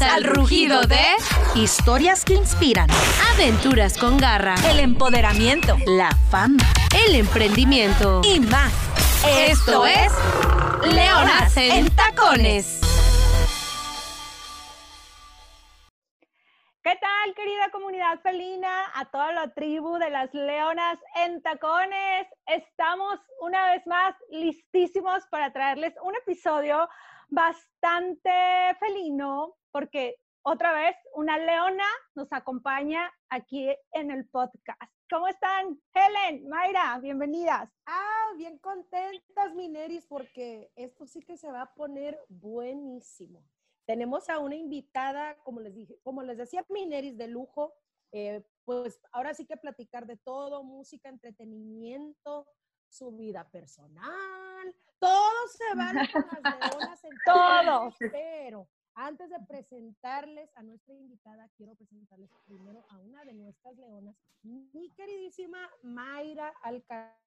Al rugido de Historias que inspiran. Aventuras con garra, El empoderamiento. La fama. el emprendimiento. Y más. Esto es Leonas en Tacones. ¿Qué tal, querida comunidad felina? A toda la tribu de las leonas en tacones. Estamos una vez más listísimos para traerles un episodio bastante felino, porque otra vez una leona nos acompaña aquí en el podcast. ¿Cómo están? Helen, Mayra, bienvenidas. Ah, bien contentas, Mineris, porque esto sí que se va a poner buenísimo. Tenemos a una invitada, como les dije, como les decía, Mineris de lujo. eh, pues ahora sí que platicar de todo, música, entretenimiento, su vida personal, todo se vale con las leonas en Todo. Pero antes de presentarles a nuestra invitada, quiero presentarles primero a una de nuestras leonas, mi queridísima Mayra Alcalá.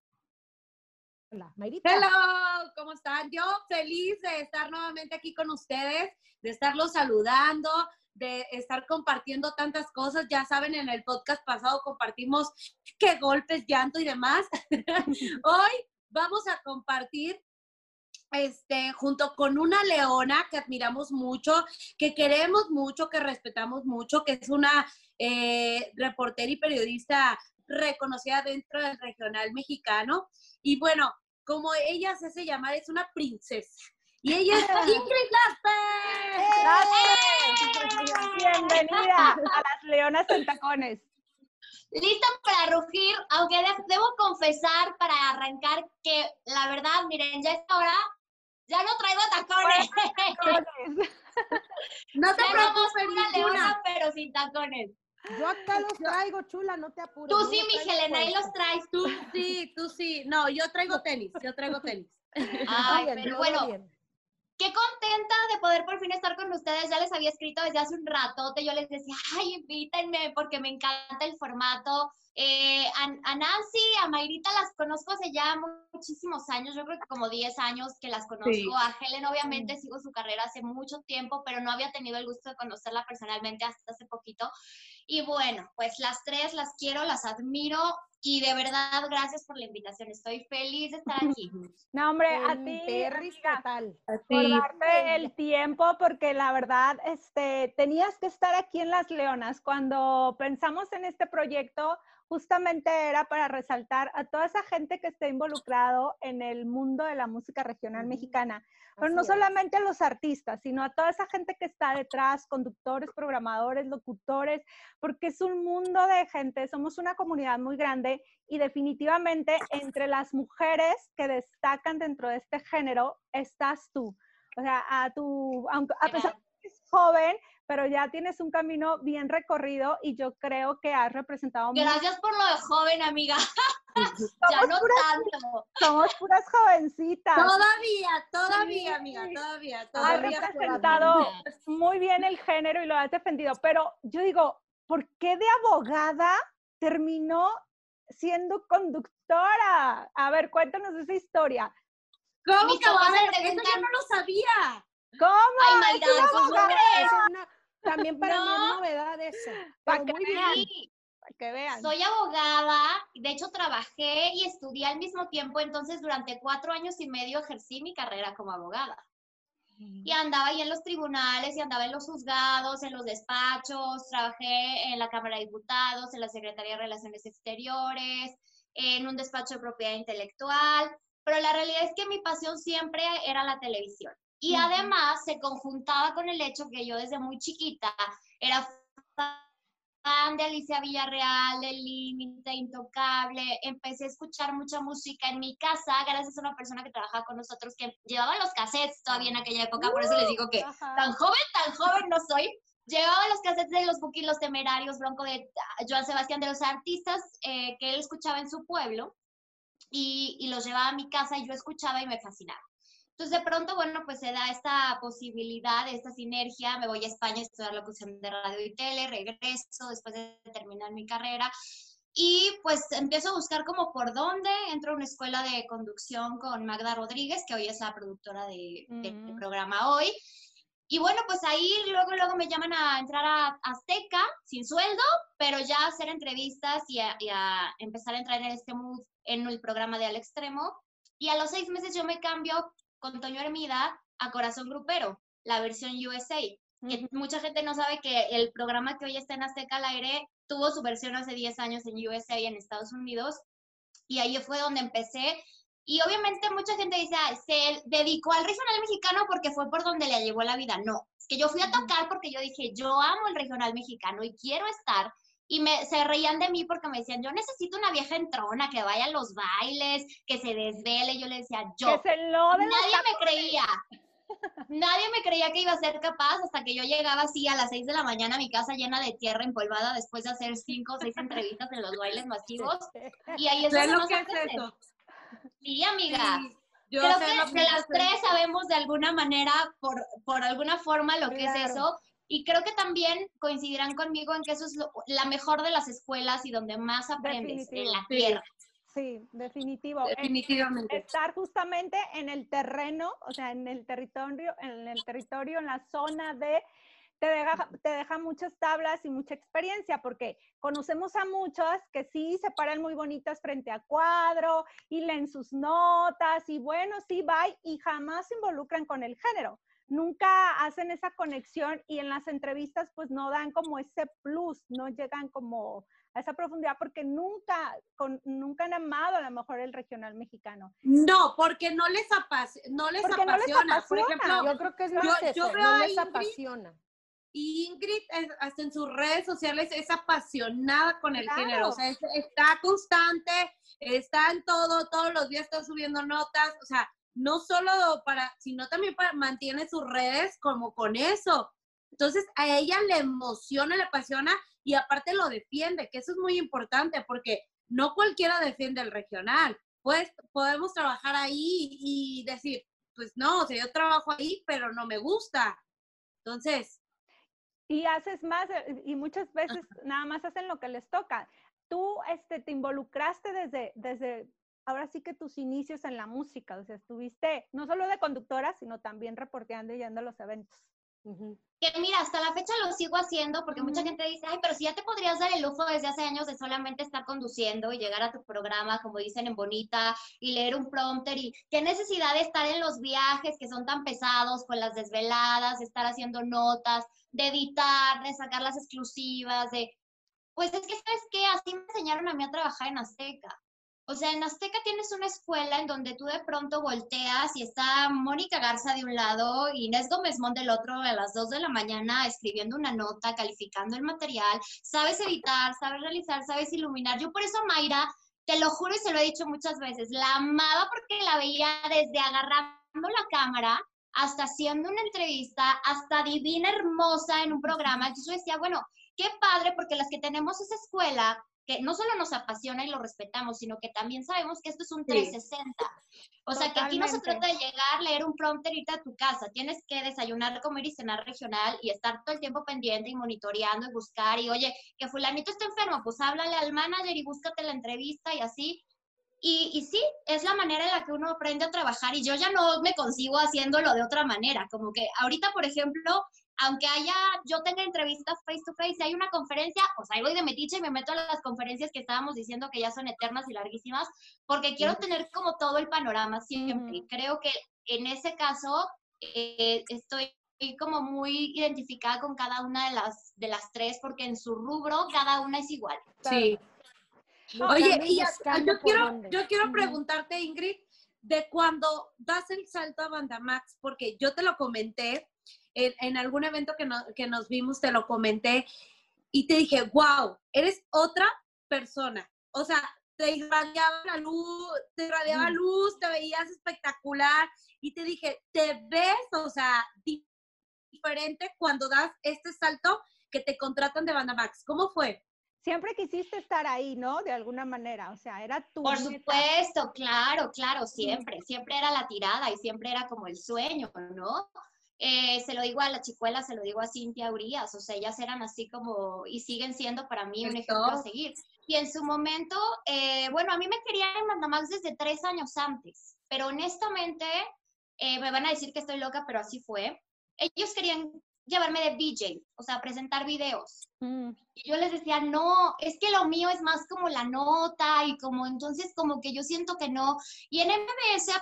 Mayrita. Hello, ¿cómo están? Yo feliz de estar nuevamente aquí con ustedes, de estarlos saludando, de estar compartiendo tantas cosas. Ya saben, en el podcast pasado compartimos qué golpes, llanto y demás. Hoy vamos a compartir este, junto con una leona que admiramos mucho, que queremos mucho, que respetamos mucho, que es una eh, reportera y periodista reconocida dentro del regional mexicano. Y bueno, como ella se hace llamar, es una princesa. Y ella es Ingrid Lasper. Bienvenida a las leonas en tacones. Lista para rugir, aunque de- debo confesar para arrancar que la verdad, miren, ya esta hora ya no traigo tacones. No te Ya preocupes, una leona, pero sin tacones. Yo acá los traigo, chula, no te apures. Tú sí, mi Helena, ahí los traes. Tú sí, tú sí. No, yo traigo tenis, yo traigo tenis. Ay, Bien, pero bueno, bien. Qué contenta de poder por fin estar con ustedes. Ya les había escrito desde hace un ratote. Yo les decía, ay, invítenme porque me encanta el formato. Eh, a, a Nancy, a Mayrita las conozco hace ya muchísimos años, yo creo que como 10 años que las conozco. Sí. A Helen obviamente sigo su carrera hace mucho tiempo, pero no había tenido el gusto de conocerla personalmente hasta hace poquito. Y bueno, pues las tres las quiero, las admiro y de verdad gracias por la invitación. Estoy feliz de estar aquí. No, hombre, a ti, amiga, total. por darte el tiempo, porque la verdad, este, tenías que estar aquí en Las Leonas. Cuando pensamos en este proyecto, justamente era para resaltar a toda esa gente que está involucrado en el mundo de la música regional mexicana. Pero Así no es. solamente a los artistas, sino a toda esa gente que está detrás, conductores, programadores, locutores, porque es un mundo de gente, somos una comunidad muy grande y definitivamente entre las mujeres que destacan dentro de este género estás tú. O sea, a tu, aunque, a pesar de que eres joven, pero ya tienes un camino bien recorrido y yo creo que has representado muy- Gracias por lo de joven, amiga. ya no tanto. somos puras jovencitas. Todavía, todavía, amiga, todavía, Has todavía. representado muy bien el género y lo has defendido, pero yo digo, ¿por qué de abogada terminó siendo conductora? A ver, cuéntanos esa historia. ¿Cómo que a? Eso yo no lo sabía. ¿Cómo? Ay, una ¿cómo crees? Es una- también para mí No. es novedad eso. Pa' Pero que vean. Para que vean. soy abogada, de hecho trabajé y estudié al mismo tiempo, entonces durante cuatro años y medio ejercí mi carrera como abogada. Y andaba ahí en los tribunales, y andaba en los juzgados, en los despachos, trabajé en la Cámara de Diputados, en la Secretaría de Relaciones Exteriores, en un despacho de propiedad intelectual, pero la realidad es que mi pasión siempre era la televisión. Y además se conjuntaba con el hecho que yo desde muy chiquita era fan de Alicia Villarreal, de Límite, Intocable. Empecé a escuchar mucha música en mi casa gracias a una persona que trabajaba con nosotros que llevaba los cassettes todavía en aquella época, por eso les digo que tan joven, tan joven no soy. Llevaba los cassettes de los Buki, los Temerarios, Bronco de Joan Sebastián, de los artistas eh, que él escuchaba en su pueblo y, y los llevaba a mi casa y yo escuchaba y me fascinaba. Entonces, de pronto, bueno, pues se da esta posibilidad, esta sinergia. Me voy a España a estudiar locución de radio y tele, regreso después de terminar mi carrera. Y pues empiezo a buscar como por dónde entro a una escuela de conducción con Magda Rodríguez, que hoy es la productora de, del Mm. programa hoy. Y bueno, pues ahí luego, luego me llaman a entrar a Azteca sin sueldo, pero ya a hacer entrevistas y a, y a empezar a entrar en este mood en el programa de Al Extremo. Y a los seis meses yo me cambio con Toño Hermida a Corazón Grupero, la versión USA. Que mucha gente no sabe que el programa que hoy está en Azteca al aire tuvo su versión hace 10 años en USA y en Estados Unidos. Y ahí fue donde empecé. Y obviamente mucha gente dice, "Ah, se dedicó al regional mexicano porque fue por donde le llevó la vida. No, es que yo fui a tocar porque yo dije, yo amo el regional mexicano y quiero estar. Y me, se reían de mí porque me decían, yo necesito una vieja entrona que vaya a los bailes, que se desvele. Yo le decía, yo. Que se lo Nadie me creía. Nadie me creía que iba a ser capaz hasta que yo llegaba así a las 6 de la mañana a mi casa llena de tierra empolvada después de hacer cinco o seis entrevistas en los bailes masivos. Y ahí es ¿Sabes donde lo que es eso? Sí, amiga. Sí, yo Creo sé que lo de que es las tres sabemos de alguna manera, por, por alguna forma, lo que es eso. Y creo que también coincidirán conmigo en que eso es lo- la mejor de las escuelas y donde más aprendes, en la Definitivo. Sí. tierra. Sí, definitivo. En- Definitivamente. estar justamente en el terreno, o sea, en el territorio, en el territorio, en la zona de, te deja, te deja muchas tablas y mucha experiencia, porque conocemos a muchas que sí se paran muy bonitas frente a cuadro y leen sus notas y bueno, sí, va y jamás se involucran con el género. Nunca hacen esa conexión y en las entrevistas pues no dan como ese plus, no llegan como a esa profundidad porque nunca, con, nunca han amado a lo mejor el regional mexicano. No, porque no les, apas- no les Porque no les apasiona. Por ejemplo, Yo creo que es Yo- más yo eso, veo no les Ingrid apasiona. Ingrid, es- hasta en sus redes sociales, es apasionada con el Claro. género. O sea, es- está constante, está en todo, todos los días está subiendo notas. O sea, no solo para, sino también para, mantiene sus redes como con eso. Entonces, a ella le emociona, le apasiona y aparte lo defiende, que eso es muy importante porque no cualquiera defiende el regional. Pues podemos trabajar ahí y decir, pues no, o sea, yo trabajo ahí, pero no me gusta. Entonces, y haces más eh, y muchas veces nada más hacen lo que les toca. Tú este, te involucraste desde, desde, ahora sí que tus inicios en la música, o sea, estuviste no solo de conductora, sino también reporteando y yendo a los eventos. Que mira, hasta la fecha lo sigo haciendo porque mucha gente dice, ay, pero si ya te podrías dar el lujo desde hace años de solamente estar conduciendo y llegar a tu programa, como dicen en Bonita, y leer un prompter y qué necesidad de estar en los viajes que son tan pesados, con las desveladas, de estar haciendo notas, de editar, de sacar las exclusivas, de... Pues es que, ¿sabes qué? Así me enseñaron a mí a trabajar en Azteca. O sea, en Azteca tienes una escuela en donde tú de pronto volteas y está Mónica Garza de un lado y Inés Gómez Mont del otro a las 2 de la mañana escribiendo una nota, calificando el material, sabes editar, sabes realizar, sabes iluminar. Yo por eso Mayra, te lo juro y se lo he dicho muchas veces, la amaba porque la veía desde agarrando la cámara hasta haciendo una entrevista, hasta divina, hermosa en un programa. Entonces yo decía, bueno, qué padre porque las que tenemos esa escuela que no solo nos apasiona y lo respetamos, sino que también sabemos que esto es un 360. O sea, que aquí no se Totalmente. trata de llegar, leer un prompter, irte a tu casa. Tienes que desayunar, comer y cenar regional y estar todo el tiempo pendiente y monitoreando y buscar. Y oye, que fulanito está enfermo, pues háblale al manager y búscate la entrevista y así. Y, y sí, es la manera en la que uno aprende a trabajar y yo ya no me consigo haciéndolo de otra manera. Como que ahorita, por ejemplo, aunque haya, yo tenga entrevistas face to face, si hay una conferencia, pues ahí voy de metiche y me meto a las conferencias que estábamos diciendo que ya son eternas y larguísimas, porque quiero tener como todo el panorama siempre. Creo que en ese caso eh, estoy como muy identificada con cada una de las, de las tres, porque en su rubro cada una es igual. sí. Oye, y yo quiero, dónde. yo quiero preguntarte, Ingrid, de cuando das el salto a Bandamax, porque yo te lo comenté en, en algún evento que, no- que nos vimos, te lo comenté y te dije, wow, eres otra persona. O sea, te irradiaba la luz, te irradiaba Mm. luz, te veías espectacular y te dije, te ves, o sea, di- diferente cuando das este salto que te contratan de Bandamax. ¿Cómo fue? Siempre quisiste estar ahí, ¿no? De alguna manera, o sea, era tu Por meta. supuesto, claro, claro, siempre, siempre era la tirada y siempre era como el sueño, ¿no? Eh, se lo digo a la chicuela, se lo digo a Cintia Urias, o sea, ellas eran así como, y siguen siendo para mí un El ejemplo a seguir. Y en su momento, eh, bueno, a mí me querían en Mandamax desde tres años antes, pero honestamente, eh, me van a decir que estoy loca, pero así fue. ellos querían llevarme de VJ, o sea, presentar videos. Mm. Y yo les decía, no, es que lo mío es más como la nota y como entonces como que yo siento que no. Y en MBS,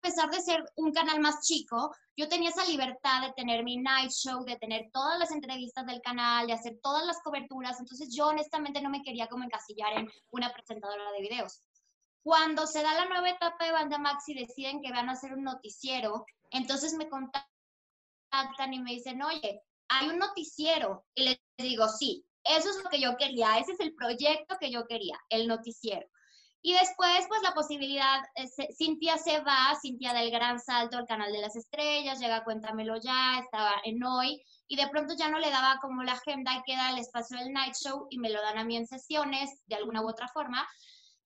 pesar de ser un canal más chico, yo tenía esa libertad de tener mi night show, de tener todas las entrevistas del canal, de hacer todas las coberturas. Entonces yo honestamente no me quería como encasillar en una presentadora de videos. Cuando se da la nueva etapa de Banda Max y deciden que van a hacer un noticiero, entonces me contactan y me dicen, oye, hay un noticiero. Y les digo, sí, eso es lo que yo quería, ese es el proyecto que yo quería, el noticiero. Y después, pues la posibilidad, eh, se- Cintia se va, Cintia del Gran Salto al Canal de las Estrellas, llega Cuéntamelo Ya, estaba en Hoy, y de pronto ya no le daba como la agenda y queda el espacio del night show y me lo dan a mí en sesiones, de alguna u otra forma.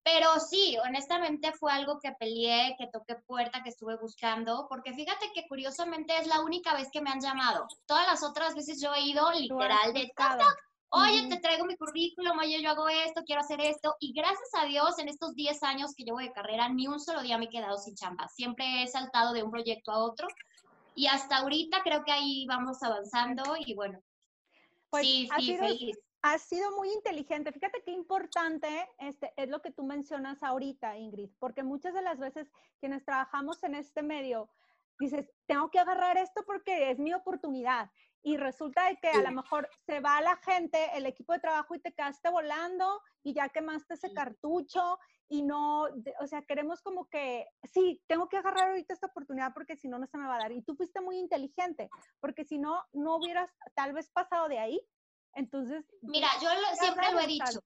Pero sí, honestamente fue algo que peleé, que toqué puerta, que estuve buscando, porque fíjate que curiosamente es la única vez que me han llamado. Todas las otras veces yo he ido literal de. Oye, te traigo mi currículum, oye, yo hago esto, quiero hacer esto. Y gracias a Dios, en estos 10 años que llevo de carrera, ni un solo día me he quedado sin chamba. Siempre he saltado de un proyecto a otro. Y hasta ahorita creo que ahí vamos avanzando y bueno, Pues, sí, sí, sido- feliz. Has sido muy inteligente. Fíjate qué importante este, es lo que tú mencionas ahorita, Ingrid, porque muchas de las veces quienes trabajamos en este medio, dices, tengo que agarrar esto porque es mi oportunidad. Y resulta de que a lo mejor se va la gente, el equipo de trabajo y te quedaste volando y ya quemaste ese cartucho y no, o sea, queremos como que, sí, tengo que agarrar ahorita esta oportunidad porque si no, no se me va a dar. Y tú fuiste muy inteligente, porque si no, no hubieras tal vez pasado de ahí. Entonces, Mira, yo lo- siempre lo he dicho.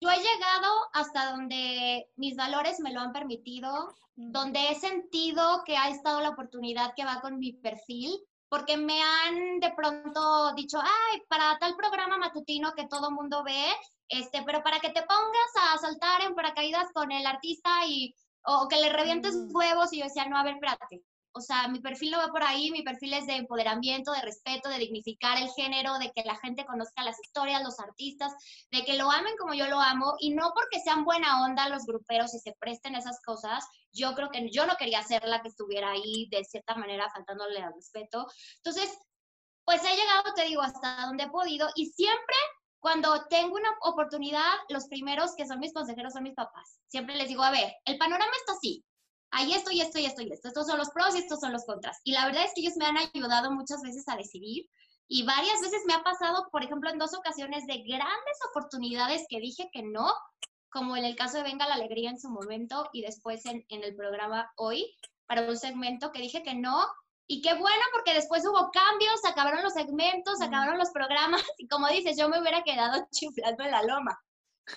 Yo he llegado hasta donde mis valores me lo han permitido, donde he sentido que ha estado la oportunidad que va con mi perfil, porque me han de pronto dicho, ay, para tal programa matutino que todo mundo ve, este, pero para que te pongas a saltar en paracaídas con el artista y, o que le revientes Mm. huevos, y yo decía, no, a ver, espérate. O sea, mi perfil no va por ahí, mi perfil es de empoderamiento, de respeto, de dignificar el género, de que la gente conozca las historias, los artistas, de que lo amen como yo lo amo y no porque sean buena onda los gruperos y se presten esas cosas. Yo creo que yo no quería ser la que estuviera ahí de cierta manera faltándole al respeto. Entonces, pues he llegado, te digo, hasta donde he podido y siempre cuando tengo una oportunidad, los primeros que son mis consejeros son mis papás. Siempre les digo, a ver, el panorama está así. Ahí esto y esto y esto y esto. Estos son los pros y estos son los contras. Y la verdad es que ellos me han ayudado muchas veces a decidir y varias veces me ha pasado, por ejemplo, en dos ocasiones de grandes oportunidades que dije que no, como en el caso de Venga la Alegría en su momento y después en, en el programa Hoy, para un segmento que dije que no. Y qué bueno, porque después hubo cambios, acabaron los segmentos, se acabaron los programas, y como dices, yo me hubiera quedado chiflando en la loma.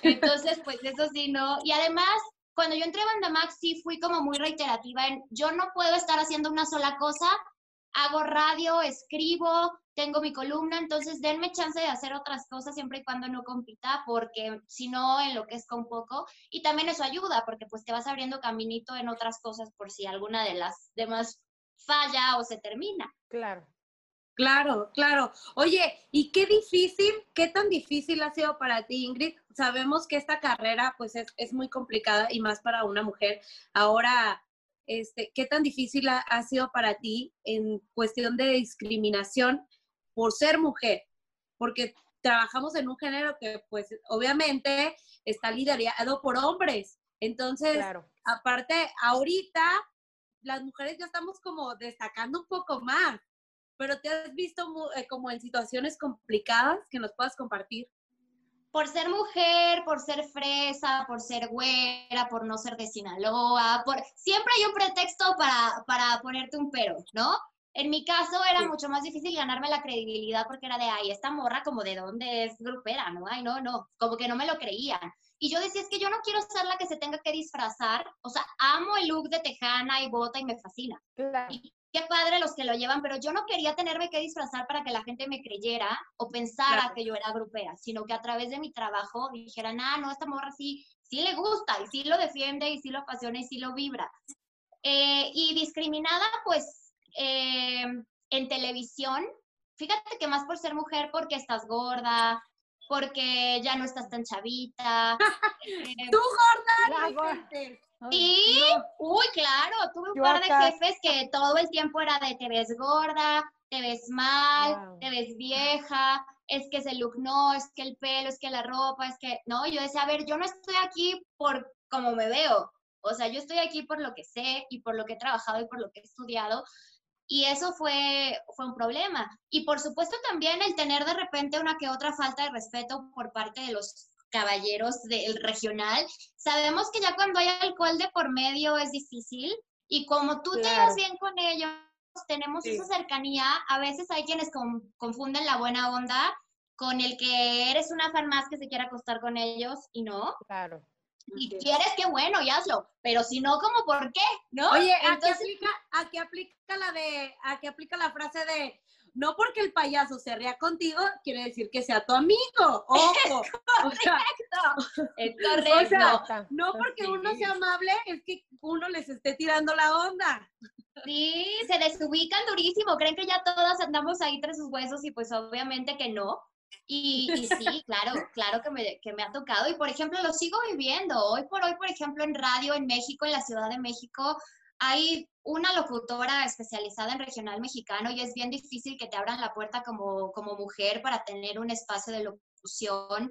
Entonces, pues eso sí, no. Y además, cuando yo entré a Banda Max, sí fui como muy reiterativa en, yo no puedo estar haciendo una sola cosa, hago radio, escribo, tengo mi columna, entonces denme chance de hacer otras cosas siempre y cuando no compita, porque si no enloquezco un poco. Y también eso ayuda, porque pues te vas abriendo caminito en otras cosas por si alguna de las demás falla o se termina. Claro. Claro, claro. Oye, ¿y qué difícil, qué tan difícil ha sido para ti, Ingrid? Sabemos que esta carrera pues es, es muy complicada y más para una mujer. Ahora, este, ¿qué tan difícil ha, ha sido para ti en cuestión de discriminación por ser mujer? Porque trabajamos en un género que pues obviamente está liderado por hombres. Entonces, Claro. aparte, ahorita las mujeres ya estamos como destacando un poco más, pero te has visto eh, como en situaciones complicadas que nos puedas compartir. por ser mujer, por ser fresa, por ser güera, por no ser de Sinaloa, por siempre hay un pretexto para, para ponerte un pero, ¿no? En mi caso era Sí. mucho más difícil ganarme la credibilidad porque era de, ay, esta morra como de dónde es grupera, ¿no? Ay, no, no, como que no me lo creían. Y yo decía, es que yo no quiero ser la que se tenga que disfrazar, o sea, amo el look de tejana y bota y me fascina Claro. y qué padre los que lo llevan, pero yo no quería tenerme que disfrazar para que la gente me creyera o pensara Claro. que yo era grupera, sino que a través de mi trabajo dijeran, ah, no, esta morra sí, sí le gusta y sí lo defiende y sí lo apasiona y sí lo vibra. Eh, y discriminada, pues, eh, en televisión, fíjate que más por ser mujer, porque estás gorda, porque ya no estás tan chavita. eh, ¡Tú! Y, uy, claro, tuve un Yo par de acá- jefes que todo el tiempo era de te ves gorda, te ves mal, Wow. te ves vieja, es que ese look no, es que el pelo, es que la ropa, es que, no, yo decía, a ver, yo no estoy aquí por cómo me veo, o sea, yo estoy aquí por lo que sé y por lo que he trabajado y por lo que he estudiado. Y eso fue, fue un problema. Y por supuesto también el tener de repente una que otra falta de respeto por parte de los caballeros del regional. Sabemos que ya cuando hay alcohol de por medio es difícil y como tú te Claro. llevas bien con ellos, tenemos Sí. esa cercanía, a veces hay quienes con- confunden la buena onda con el que eres una fan más que se quiere acostar con ellos y no. Claro. Y quieres, qué bueno, y hazlo. Pero si no, como por qué? ¿No? Oye, aquí Entonces, aplica, aquí aplica la de, aquí aplica la frase de no porque el payaso se ría contigo, quiere decir que sea tu amigo. Ojo. O sea, es o correcto. sea, Está. no porque uno sea amable, es que uno les esté tirando la onda. Sí, se desubican durísimo, creen que ya todas andamos ahí tras sus huesos y pues obviamente que no. Y, y sí, claro, claro que me, que me ha tocado y por ejemplo lo sigo viviendo. Hoy por hoy, por ejemplo, en radio en México, en la Ciudad de México, hay una locutora especializada en regional mexicano y es bien difícil que te abran la puerta como, como mujer para tener un espacio de locución.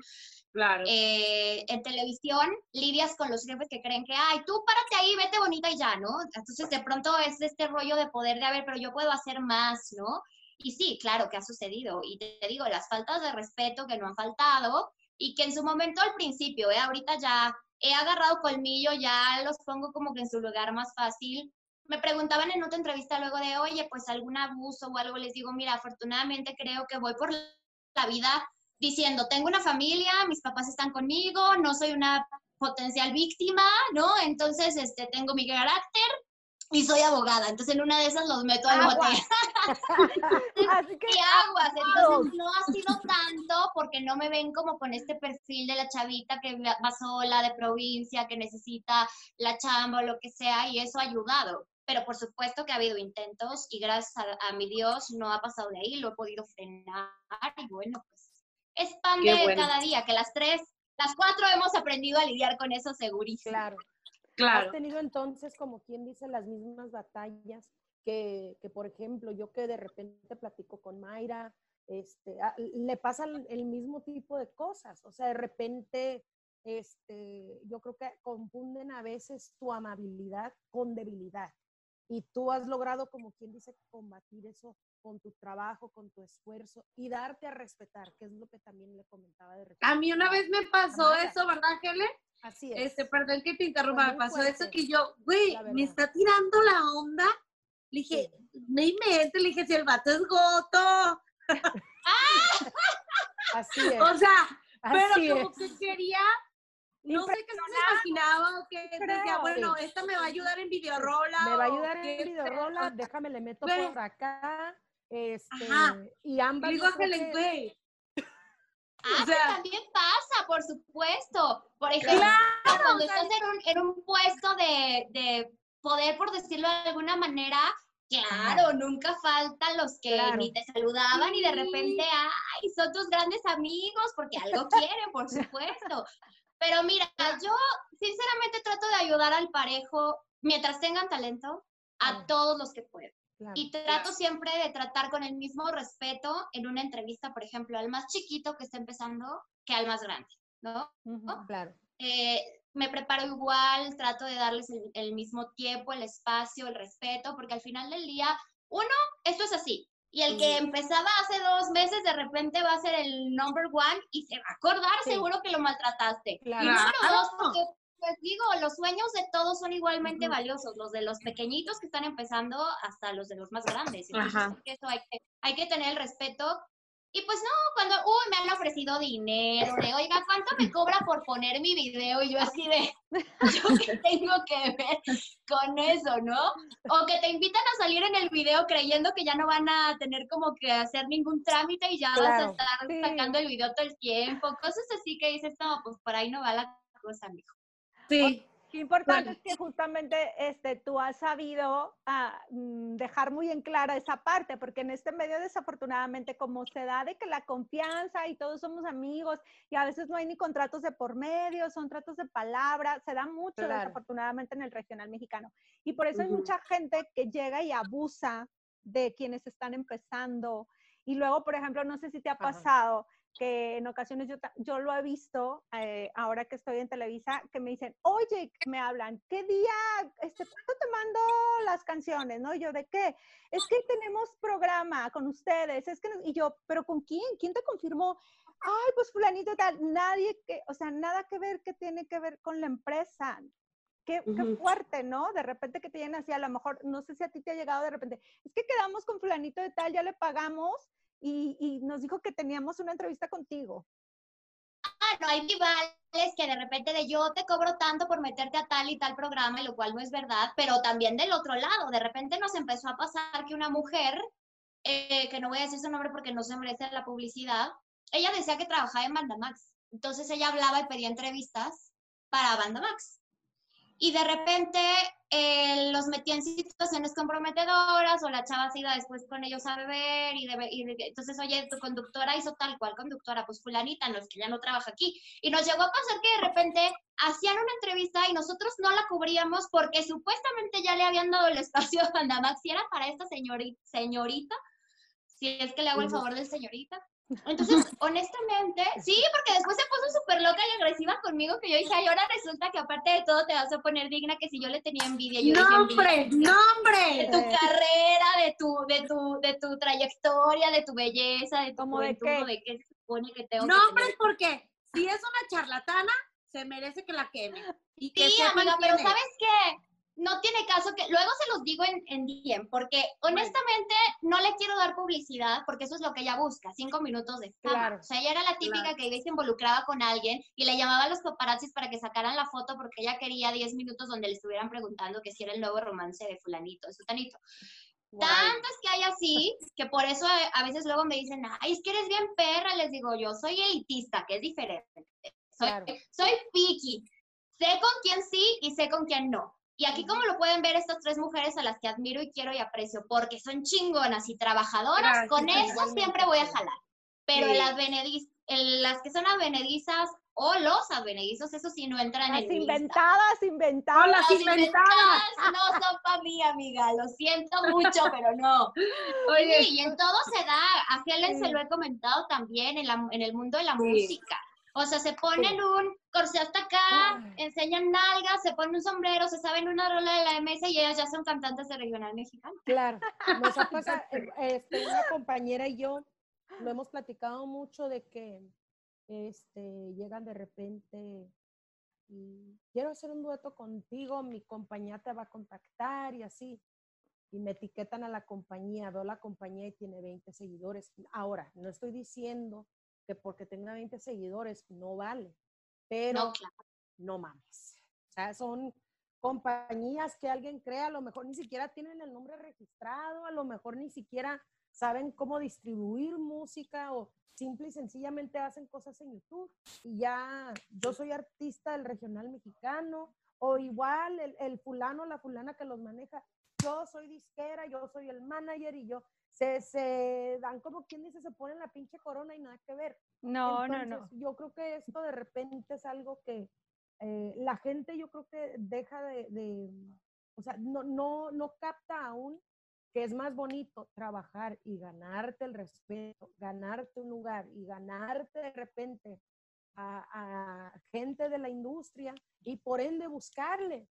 Claro. Eh, en televisión lidias con los jefes que creen que, ay, tú párate ahí, vete bonita y ya, ¿no? Entonces de pronto es este rollo de poder de, a ver, pero yo puedo hacer más, ¿no? Y sí, claro que ha sucedido. Y te, digo, las faltas de respeto que no han faltado y que en su momento al principio, ¿eh? ahorita ya he agarrado colmillo, ya los pongo como que en su lugar más fácil. Me preguntaban en otra entrevista luego de, oye, pues algún abuso o algo, les digo, mira, afortunadamente creo que voy por la vida diciendo, tengo una familia, mis papás están conmigo, no soy una potencial víctima, ¿no? Entonces, este, tengo mi carácter y soy abogada. Entonces, en una de esas los meto al bote. Así que Y aguas, entonces no ha sido tanto porque no me ven como con este perfil de la chavita que va va sola de provincia, que necesita la chamba o lo que sea, y eso ha ayudado. Pero por supuesto que ha habido intentos y gracias a, a mi Dios no ha pasado de ahí, lo he podido frenar y bueno, pues es pan Qué de bueno. cada día, que las tres, las cuatro hemos aprendido a lidiar con eso segurísimo. claro. Claro. Has tenido entonces, como quien dice, las mismas batallas que, que, por ejemplo, yo que de repente platico con Mayra, este, a- le pasan el mismo tipo de cosas. O sea, de repente, este, yo creo que confunden a veces tu amabilidad con debilidad. Y tú has logrado, como quien dice, combatir eso con tu trabajo, con tu esfuerzo y darte a respetar, que es lo que también le comentaba de repente. A mí una vez me pasó eso, ¿verdad, Helen? Así es. Este, perdón que te interrumpa, me pasó eso que yo, güey, me está tirando la onda. Le dije, no inventes, le dije, si el vato es goto. Así es. O sea, pero así como es. que quería, no sé qué se imaginaba que decía, creo. bueno, esta me va a ayudar en videorola. me va a ayudar en videorola, déjame le meto por acá. Este, Ajá. y ambas digo, que- güey. Ah, O sea- que también pasa, por supuesto. Por ejemplo, cuando estás en un, en un puesto de, de poder, por decirlo de alguna manera, claro, nunca faltan los que Claro. ni te saludaban y de repente, ay, son tus grandes amigos, porque algo quieren, por supuesto. Pero mira, yo sinceramente trato de ayudar al parejo, mientras tengan talento, a todos los que puedo. Claro, Y trato siempre de tratar con el mismo respeto en una entrevista, por ejemplo, al más chiquito que está empezando que al más grande, ¿no? claro, Eh, me preparo igual, trato de darles el, el mismo tiempo, el espacio, el respeto, porque al final del día, uno, esto es así. Y el que Ujú. empezaba hace dos meses, de repente va a ser el number one y se va a acordar Sí. seguro que lo maltrataste. claro. Y número Claro. dos, porque pues digo, los sueños de todos son igualmente Ujú. valiosos, los de los pequeñitos que están empezando hasta los de los más grandes. Entonces, Ajá. eso hay que, hay que tener el respeto. Y pues no, cuando, uy, me han ofrecido dinero, de, oiga, ¿cuánto me cobra por poner mi video? Y yo así de, ¿yo qué tengo que ver con eso, no? O que te invitan a salir en el video creyendo que ya no van a tener como que hacer ningún trámite y ya vas a estar Sí. sacando el video todo el tiempo, cosas así que dices, no, pues por ahí no va la cosa, mijo. Sí. Qué importante es que justamente este, tú has sabido mm, dejar muy en clara esa parte, porque en este medio desafortunadamente como se da de que la confianza y todos somos amigos y a veces no hay ni contratos de por medio, son tratos de palabra, se da mucho desafortunadamente en el regional mexicano. Y por eso hay mucha gente que llega y abusa de quienes están empezando. Y luego, por ejemplo, no sé si te ha pasado que en ocasiones yo, yo lo he visto, eh, ahora que estoy en Televisa, que me dicen, oye, me hablan, ¿qué día, este, cuándo te mando las canciones? ¿No? Y yo, ¿de qué? Es que tenemos programa con ustedes, es que, y yo, ¿pero con quién? ¿Quién te confirmó? Ay, pues fulanito tal, nadie que, o sea, nada que ver que tiene que ver con la empresa. Qué, qué, fuerte, ¿no? De repente que te llenan así, a lo mejor, no sé si a ti te ha llegado de repente, es que quedamos con fulanito de tal, ya le pagamos, y, nos dijo que teníamos una entrevista contigo. Ah, no, hay rivales que de repente de yo te cobro tanto por meterte a tal y tal programa, lo cual no es verdad, pero también del otro lado, de repente nos empezó a pasar que una mujer, eh, que no voy a decir su nombre porque no se merece la publicidad, ella decía que trabajaba en Bandamax. Entonces ella hablaba y pedía entrevistas para Bandamax y de repente eh, los metía en situaciones comprometedoras o la chava se iba después con ellos a beber y, entonces, oye, tu conductora hizo tal cual conductora, pues fulanita, no es que ya no trabaja aquí. Y nos llegó a pasar que de repente hacían una entrevista y nosotros no la cubríamos porque supuestamente ya le habían dado el espacio a Bandamax y era para esta señorita, señorita, si es que le hago el favor del señorita. Entonces, honestamente, sí, porque después se puso súper loca y agresiva conmigo, que yo dije, ay, ahora resulta que aparte de todo te vas a poner digna, que si yo le tenía envidia, yo ¡Nombre! ¡Nombre! De tu carrera, de tu, de tu, de tu trayectoria, de tu belleza, de tu juventud, de, de qué se supone que tengo Nombres porque si es una charlatana, se merece que la queme. Y que sí, amiga, pero ¿sabes qué? No tiene caso que, luego se los digo en, en DM, porque honestamente no le quiero dar publicidad, porque eso es lo que ella busca, cinco minutos de fama. o sea, ella era la típica que iba y se involucraba con alguien y le llamaba a los paparazzis para que sacaran la foto porque ella quería diez minutos donde le estuvieran preguntando que si era el nuevo romance de fulanito, de sutanito. Tantas que hay así, que por eso a, veces luego me dicen, ay, es que eres bien perra, les digo yo, soy elitista, que es diferente. Soy, soy picky. Sé con quién sí y sé con quién no. Y aquí como lo pueden ver estas tres mujeres a las que admiro y quiero y aprecio, porque son chingonas y trabajadoras, con eso siempre voy a jalar. Pero las, las que son advenedizas o los advenedizos, eso sí no entran las en inventadas, inventadas. las, inventadas. no son para mí, amiga, lo siento mucho, pero no. Oye. y en todo se da, a Helen se lo he comentado también en, la, en el mundo de la música. O sea, se ponen un corsé hasta acá, enseñan nalgas, se ponen un sombrero, se saben una rola de la MS y ellas ya son cantantes de regional mexicano. Claro, nos ha pasado, este, una compañera y yo lo hemos platicado mucho de que este, llegan de repente y quiero hacer un dueto contigo, mi compañía te va a contactar y así. Y me etiquetan a la compañía, veo la compañía y tiene 20 seguidores. Ahora, no estoy diciendo porque tenga 20 seguidores no vale, pero no, mames. O sea, son compañías que alguien crea, a lo mejor ni siquiera tienen el nombre registrado, a lo mejor ni siquiera saben cómo distribuir música o simple y sencillamente hacen cosas en YouTube y ya yo soy artista del regional mexicano o igual el, el fulano, la fulana que los maneja, yo soy disquera, yo soy el manager y yo, se, se dan como quien dice, se ponen la pinche corona y nada que ver. No, no, no. Yo creo que esto de repente es algo que eh, la gente yo creo que deja de, de, o sea, no, no, no capta aún que es más bonito trabajar y ganarte el respeto, ganarte un lugar y ganarte de repente a, a gente de la industria y por ende buscarle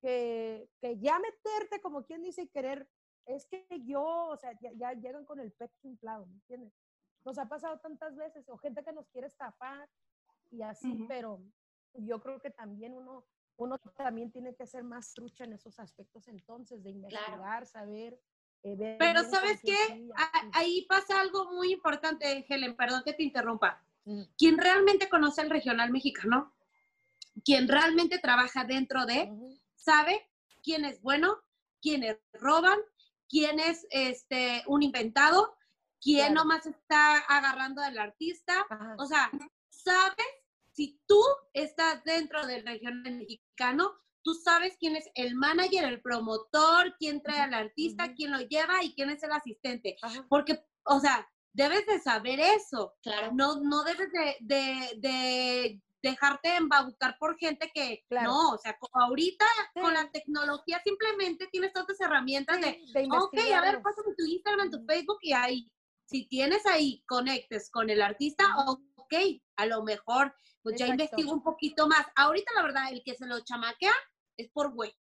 que, que ya meterte, como quien dice, y querer es que yo, o sea, ya, llegan con el pecho inflado, ¿me entiendes? Nos ha pasado tantas veces, o gente que nos quiere estafar y así, pero yo creo que también uno, uno también tiene que ser más trucha en esos aspectos entonces, de investigar, saber. Eh, ver pero sabes qué, ahí pasa algo muy importante, Helen, perdón que te interrumpa. Quien realmente conoce el regional mexicano, quien realmente trabaja dentro de, sabe quién es bueno, quiénes roban, quién es este, un inventado, quién nomás está agarrando al artista. O sea, sabes, si tú estás dentro del regional mexicano, tú sabes quién es el manager, el promotor, quién trae al artista, quién lo lleva y quién es el asistente. Ajá. Porque, o sea, debes de saber eso. Claro. No, no debes de, de, de dejarte embabucar por gente que Claro. no, o sea, como ahorita con la tecnología simplemente tienes todas las herramientas de, Sí, de ok, a ver, pásame tu Instagram, tu. Facebook y ahí, si tienes ahí conectes con el artista, ok, a lo mejor, pues ya investigo un poquito más. Ahorita la verdad, el que se lo chamaquea es por güey.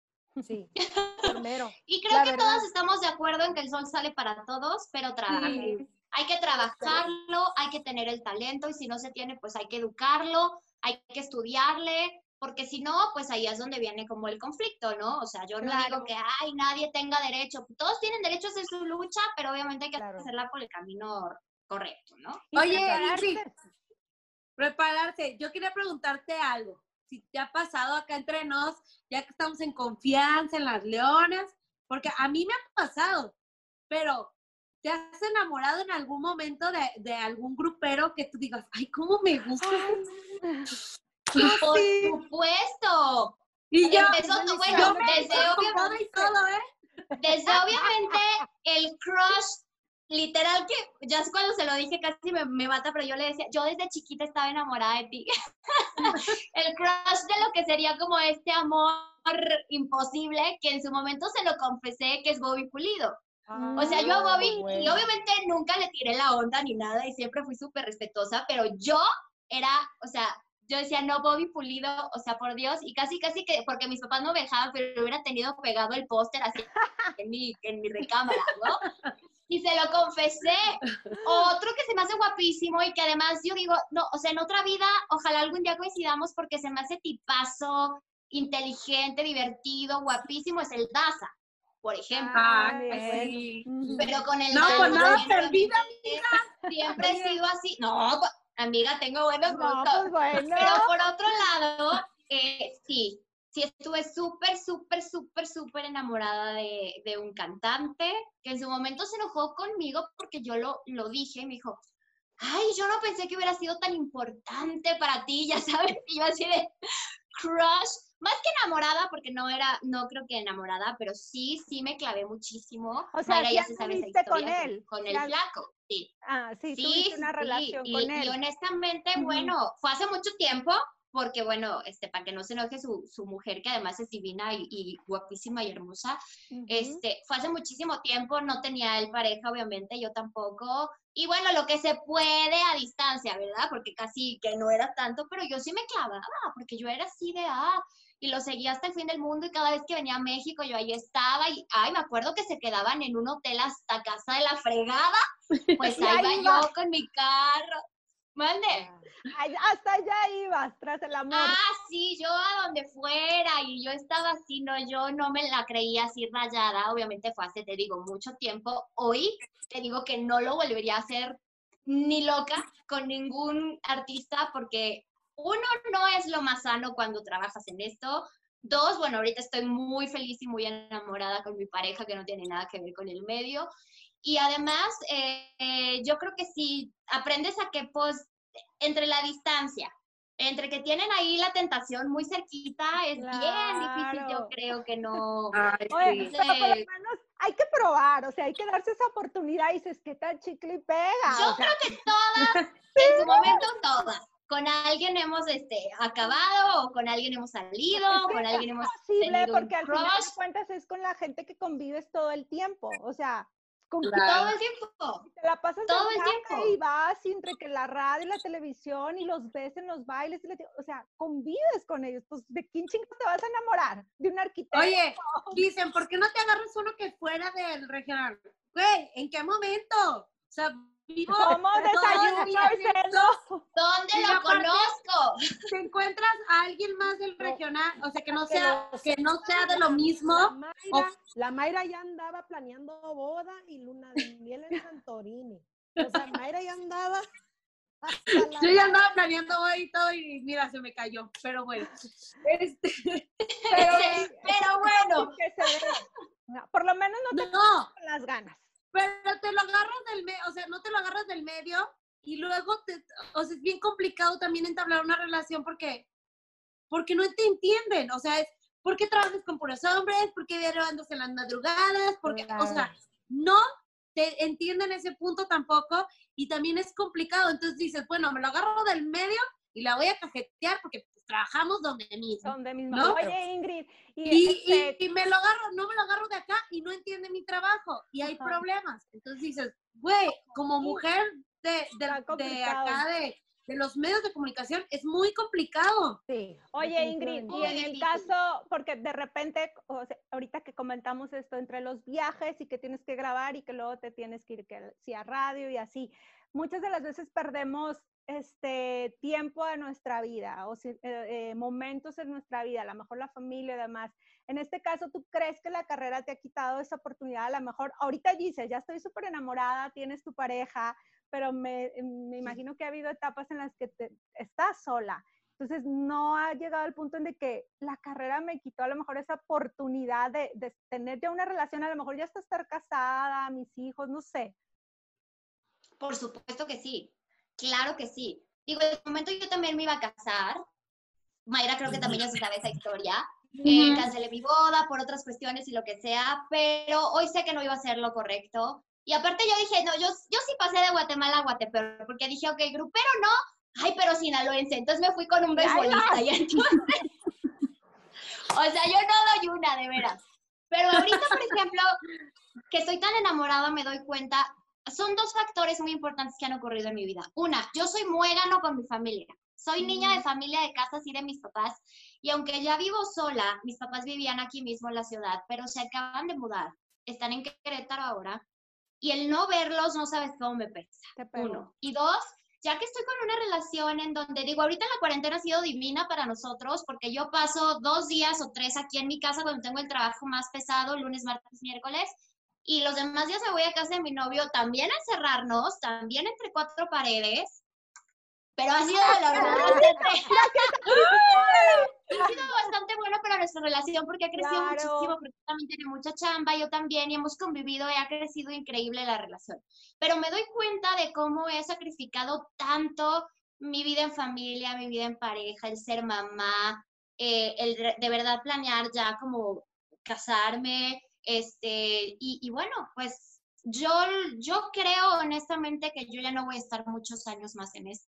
Sí, primero. Y creo La que verdad. todos estamos de acuerdo en que el sol sale para todos, pero. Sí. Hay que trabajarlo, hay que tener el talento y si no se tiene, pues hay que educarlo, hay que estudiarle, porque si no, pues ahí es donde viene como el conflicto, ¿no? O sea, yo no Claro. digo que, ay, nadie tenga derecho. Todos tienen derecho a hacer su lucha, pero obviamente hay que Claro. hacerla por el camino correcto, ¿no? Y Oye. Ingrid, prepararse. Yo quería preguntarte algo. Si te ha pasado acá entre nos, ya que estamos en confianza en las leonas, porque a mí me ha pasado, pero ¿te has enamorado en algún momento de, de algún grupero que tú digas, ay, cómo me gusta? Por sí. supuesto. Y yo, Empezó, yo bueno, me desde obviamente, todo, ¿eh? desde obviamente el crush, literal que ya es cuando se lo dije casi me, me mata, pero yo le decía, yo desde chiquita estaba enamorada de ti. el crush de lo que sería como este amor imposible, que en su momento se lo confesé que es Bobby Pulido. O sea, yo a Bobby, y obviamente nunca le tiré la onda ni nada y siempre fui súper respetuosa, pero yo era, o sea, yo decía, no, Bobby Pulido, o sea, por Dios, y casi, casi que, porque mis papás no me dejaban, pero hubiera tenido pegado el póster así en mi, en mi recámara, ¿no? Y se lo confesé. Otro que se me hace guapísimo y que además yo digo, no, o sea, en otra vida, ojalá algún día coincidamos porque se me hace tipazo, inteligente, divertido, guapísimo, es el Daza, por ejemplo. Ah, sí. Pero con el No, pues nada siempre- he sido así. No, amiga, tengo buenos No, gustos. pues bueno. Pero por otro lado, eh, sí, sí estuve súper, súper, súper, súper enamorada de, de un cantante que en su momento se enojó conmigo porque yo lo, lo dije y me dijo, ay, yo no pensé que hubiera sido tan importante para ti, ya sabes, y yo así de crush, más que enamorada, porque no era, no creo que enamorada, pero sí, sí me clavé muchísimo. O sea, Mayra ya se sabe esa anduviste con historia, él, Con el flaco, sí. Ah, sí, Sí, tuviste una sí, relación y, con y él. honestamente, Ujú. bueno, fue hace mucho tiempo, porque bueno, este, para que no se enoje su, su mujer, que además es divina y, y guapísima y hermosa, este, fue hace muchísimo tiempo, no tenía él pareja, obviamente, yo tampoco. Y bueno, lo que se puede a distancia, ¿verdad? Porque casi que no era tanto, pero yo sí me clavaba, porque yo era así de, ah, y lo seguía hasta el fin del mundo y cada vez que venía a México yo ahí estaba y, ay, me acuerdo que se quedaban en un hotel hasta casa de la fregada, pues ahí va yo con mi carro. Mande. Ay, hasta allá ibas, tras el amor. Ah, sí, yo a donde fuera y yo estaba así, no, yo no me la creía así rayada, obviamente fue hace, te digo, mucho tiempo. Hoy te digo que no lo volvería a hacer ni loca con ningún artista porque uno no es lo más sano cuando trabajas en esto. Dos, bueno, ahorita estoy muy feliz y muy enamorada con mi pareja que no tiene nada que ver con el medio. Y además, eh, eh, yo creo que si aprendes a que, pues, entre la distancia, entre que tienen ahí la tentación muy cerquita, es bien difícil, yo creo que no. Ay, Oye, sí. pero por lo Sí. menos hay que probar, o sea, hay que darse esa oportunidad y dices, ¿qué tal chicle y pega? Yo o sea, creo que todas, en su momento todas, con alguien hemos este, acabado, o con alguien hemos salido, es que con alguien hemos posible tenido porque al final de cuentas es con la gente que convives todo el tiempo, o sea, con Claro. todo el tiempo. te la pasas todo el tiempo. y vas y entre que la radio y la televisión y los ves en los bailes, y te- o sea, convives con ellos, pues ¿de quién chingo te vas a enamorar? ¿De un arquitecto? Oye, dicen, ¿por qué no te agarras uno que fuera del regional? Güey, ¿en qué momento? O sea, vivo. ¿Cómo desayuno. ¿Dónde Y lo aparte- conozco? Te encuentras a alguien más del regional, o sea, que no sea, que no sea de lo mismo. La Mayra, o- la Mayra ya andaba planeando boda y luna de miel en Santorini. O sea, Mayra ya andaba Yo ya andaba planeando hoy y todo y mira, se me cayó, pero bueno. Este, Pero, Pero bueno, Por lo menos no te no, con las ganas. Pero te lo agarras del medio, o sea, no te lo agarras del medio y luego te, o sea, es bien complicado también entablar una relación porque, porque no te entienden, o sea, es, ¿por qué trabajas con puros hombres? ¿Por qué andas en las madrugadas? Porque, o sea, no te entienden ese punto tampoco y también es complicado. Entonces dices, bueno, me lo agarro del medio y la voy a cajetear porque trabajamos donde mismo. Donde mismo. ¿No? Oye, Ingrid, y, Y, este, y me lo agarro, no me lo agarro de acá y no entiende mi trabajo y hay Ajá. problemas. Entonces dices, güey, como mujer de, de, de acá, de, de los medios de comunicación, es muy complicado. Sí. Oye, Ingrid, y en el caso, porque de repente, o sea, ahorita que comentamos esto entre los viajes y que tienes que grabar y que luego te tienes que ir que, sí, a radio y así, muchas de las veces perdemos este tiempo de nuestra vida o eh, eh, momentos en nuestra vida, a lo mejor la familia y demás. En este caso, ¿tú crees que la carrera te ha quitado esa oportunidad? A lo mejor ahorita dices, ya estoy súper enamorada, tienes tu pareja, pero me, me imagino que ha habido etapas en las que te, estás sola. Entonces, no ha llegado al punto en de que la carrera me quitó a lo mejor esa oportunidad de, de tener ya una relación, a lo mejor ya hasta estar casada, mis hijos, no sé. Por supuesto que sí, claro que sí. Digo, en el momento yo también me iba a casar. Mayra creo que también ya se sabe esa historia. Eh, cancelé mi boda por otras cuestiones y lo que sea, pero hoy sé que no iba a ser lo correcto. Y aparte yo dije, no, yo, yo sí pasé de Guatemala a Guatepeor, porque dije, ok, grupero no, ay, pero sinaloense. Entonces me fui con un beisbolista. Y entonces, o sea, yo no doy una, de veras. Pero ahorita, por ejemplo, que estoy tan enamorada, me doy cuenta, son dos factores muy importantes que han ocurrido en mi vida. Una, yo soy muégano con mi familia. Soy niña de familia de casa, así de mis papás. Y aunque ya vivo sola, mis papás vivían aquí mismo en la ciudad, pero se acaban de mudar. Están en Querétaro ahora. Y el no verlos, no sabes cómo me pesa. Uno. Y dos, ya que estoy con una relación en donde digo, ahorita la cuarentena ha sido divina para nosotros porque yo paso dos días o tres aquí en mi casa cuando tengo el trabajo más pesado, lunes, martes, miércoles. Y los demás días me voy a casa de mi novio también a encerrarnos, también entre cuatro paredes. Pero ha sido, la verdad, ha sido bastante bueno para nuestra relación porque ha crecido Claro. muchísimo, porque también tiene mucha chamba, yo también, y hemos convivido y ha crecido increíble la relación. Pero me doy cuenta de cómo he sacrificado tanto mi vida en familia, mi vida en pareja, el ser mamá, eh, el de verdad planear ya como casarme, este, y, y bueno, pues yo, yo creo honestamente que yo ya no voy a estar muchos años más en esto.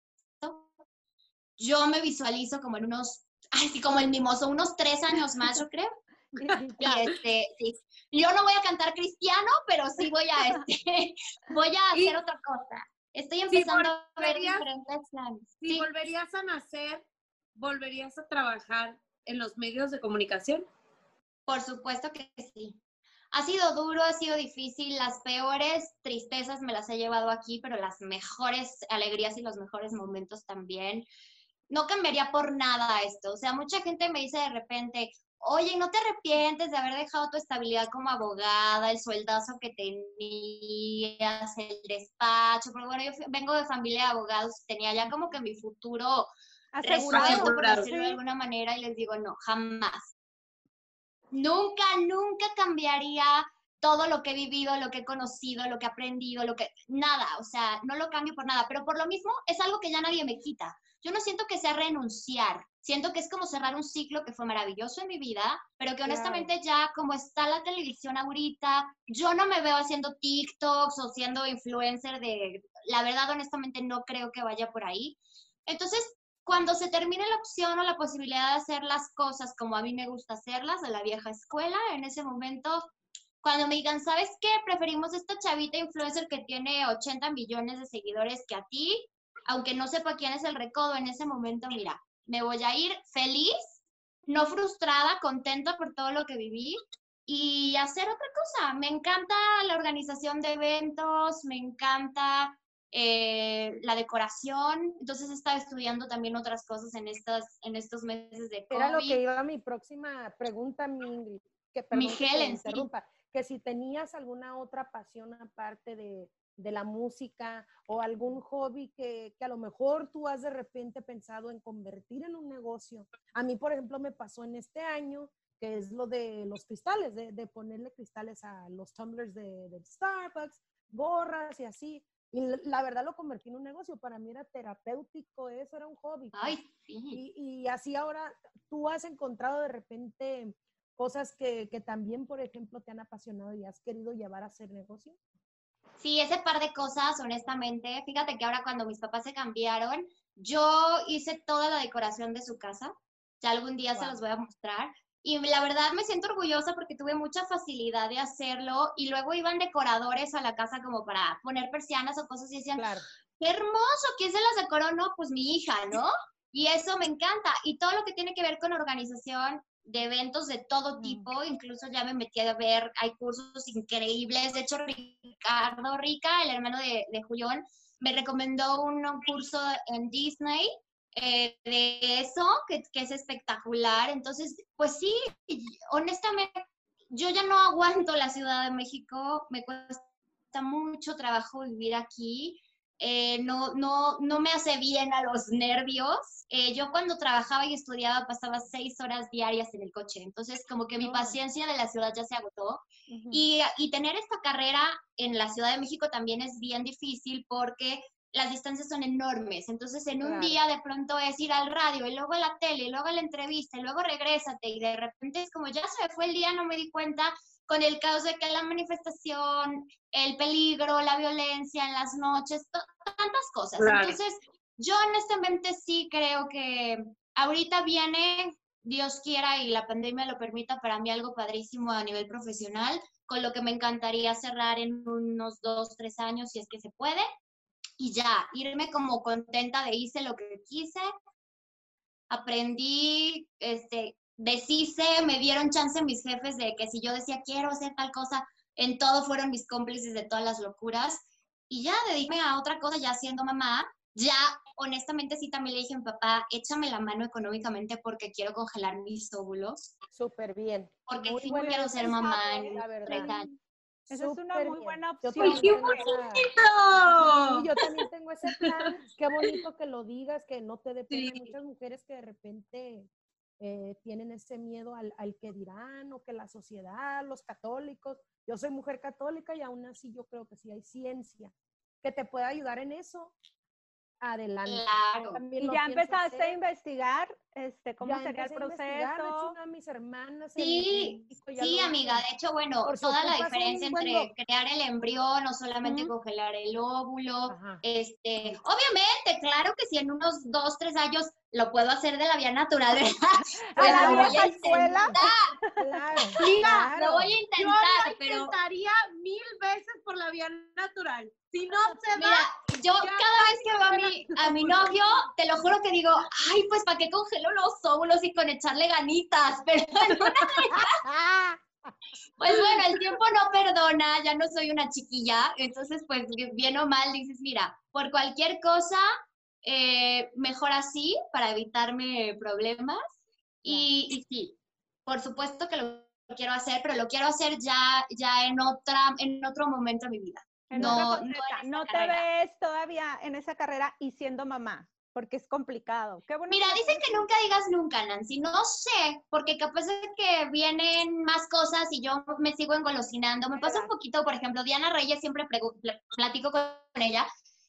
Yo me visualizo como en unos, ay, sí, como el mimoso, unos tres años más, yo creo. Y este, sí. Yo no voy a cantar cristiano, pero sí voy a, este, voy a Y- hacer otra cosa. Estoy empezando a ver diferentes planes. Si Sí, volverías a nacer, ¿volverías a trabajar en los medios de comunicación? por supuesto que sí. Ha sido duro, ha sido difícil, las peores tristezas me las he llevado aquí, pero las mejores alegrías y los mejores momentos también. No cambiaría por nada esto. O sea, mucha gente me dice de repente, oye, ¿no te arrepientes de haber dejado tu estabilidad como abogada, el sueldazo que tenías, el despacho? Porque bueno, yo fui- vengo de familia de abogados, tenía ya como que mi futuro Asegurado. resuelto, por decirlo de alguna manera, y les digo, no, jamás. Nunca, nunca cambiaría todo lo que he vivido, lo que he conocido, lo que he aprendido, lo que... Nada, o sea, no lo cambio por nada, pero por lo mismo es algo que ya nadie me quita. Yo no siento que sea renunciar, siento que es como cerrar un ciclo que fue maravilloso en mi vida, pero que honestamente ya como está la televisión ahorita, yo no me veo haciendo TikToks o siendo influencer de... La verdad, honestamente, no creo que vaya por ahí. Entonces, cuando se termine la opción o la posibilidad de hacer las cosas como a mí me gusta hacerlas, de la vieja escuela, en ese momento, cuando me digan, ¿sabes qué? Preferimos esta chavita influencer que tiene 80 millones de seguidores que a ti, aunque no sepa quién es el recodo en ese momento, mira, me voy a ir feliz, no frustrada, contenta por todo lo que viví y hacer otra cosa. Me encanta la organización de eventos, me encanta eh, la decoración, entonces he estado estudiando también otras cosas en, estas, en estos meses de COVID. Era lo que iba mi próxima pregunta, mi. Que, perdón Mi que te Helen, sí. interrumpa, que si tenías alguna otra pasión aparte de, de la música o algún hobby que, que a lo mejor tú has de repente pensado en convertir en un negocio. A mí, por ejemplo, me pasó en este año, que es lo de los cristales, de, de ponerle cristales a los tumblers de, de Starbucks, gorras y así. Y la verdad lo convertí en un negocio. Para mí era terapéutico, eso era un hobby. pues. Ay, sí. Y, y así ahora tú has encontrado de repente cosas que, que también, por ejemplo, te han apasionado y has querido llevar a hacer negocio. Sí, ese par de cosas, honestamente. Fíjate que ahora cuando mis papás se cambiaron, yo hice toda la decoración de su casa. Ya algún día se los voy a mostrar. Y la verdad me siento orgullosa porque tuve mucha facilidad de hacerlo y luego iban decoradores a la casa como para poner persianas o cosas y decían, Claro. qué hermoso, ¿quién se las decoró? No, pues mi hija, ¿no? Y eso me encanta. Y todo lo que tiene que ver con organización de eventos de todo tipo, incluso ya me metí a ver, hay cursos increíbles. De hecho, Ricardo Rica, el hermano de, de Julián, me recomendó un, un curso en Disney eh, de eso, que, que es espectacular. Entonces, pues sí, honestamente, yo ya no aguanto la Ciudad de México, me cuesta mucho trabajo vivir aquí eh, no, no, no me hace bien a los nervios. Eh, yo cuando trabajaba y estudiaba pasaba seis horas diarias en el coche, entonces como que mi No. paciencia de la ciudad ya se agotó. Y, y tener esta carrera en la Ciudad de México también es bien difícil porque las distancias son enormes. Entonces, en un Claro. día de pronto es ir al radio y luego a la tele y luego a la entrevista y luego regrésate y de repente es como ya se me fue el día, no me di cuenta con el caos de que la manifestación, el peligro, la violencia en las noches, tantas cosas. Claro. Entonces, yo honestamente sí creo que ahorita viene, Dios quiera y la pandemia lo permita, para mí algo padrísimo a nivel profesional, con lo que me encantaría cerrar en unos dos, tres años, si es que se puede. Y ya, irme como contenta de hice lo que quise, aprendí, este, deshice, me dieron chance mis jefes de que si yo decía quiero hacer tal cosa, en todo fueron mis cómplices de todas las locuras. Y ya dediqué a otra cosa, ya siendo mamá, ya honestamente sí también le dije a mi papá, échame la mano económicamente porque quiero congelar mis óvulos, Súper bien. porque Muy sí quiero ser mamá en la verdad. 30 años. Esa es una muy bien. buena Yo opción. esa- ¡Qué Sí, yo también tengo ese plan. Qué bonito que lo digas, que no te dé. Hay muchas mujeres que de repente eh, tienen ese miedo al, al que dirán o que la sociedad, los católicos. Yo soy mujer católica y aún así yo creo que sí hay ciencia que te puede ayudar en eso. Adelante. Claro. Y ya empezaste a investigar este, cómo Ya sería el proceso. una de mis hermanas Sí, ya Sí, lo amiga, de hecho, bueno, Por toda la diferencia entre crear el embrión o solamente congelar el óvulo, Ajá. este, obviamente, claro que si en unos dos, tres años lo puedo hacer de la vía natural, ¿verdad? A Pues la lo voy a escuela. intentar, Claro, Amiga, lo voy a Yo intentar, lo pero intentaría mil veces por la vía natural. Si no se mira, da, yo cada vez que veo a mi, a mi novio, te lo juro que digo, ay, pues, ¿para qué los óvulos y con echarle ganitas? Pero en una Pues bueno, el tiempo no perdona, ya no soy una chiquilla, entonces pues bien o mal dices, mira, por cualquier cosa, eh, mejor así para evitarme problemas. Y, y sí, por supuesto que lo quiero hacer, pero lo quiero hacer ya, ya en, otra, en otro momento de mi vida. En No, no te carrera. ves todavía en esa carrera y siendo mamá, porque es complicado. Qué Mira, que dicen que nunca digas nunca, Nancy. No sé, porque capaz de que vienen más cosas y yo me sigo engolosinando. Me pasa un poquito, por ejemplo, Diana Reyes, siempre platico con ella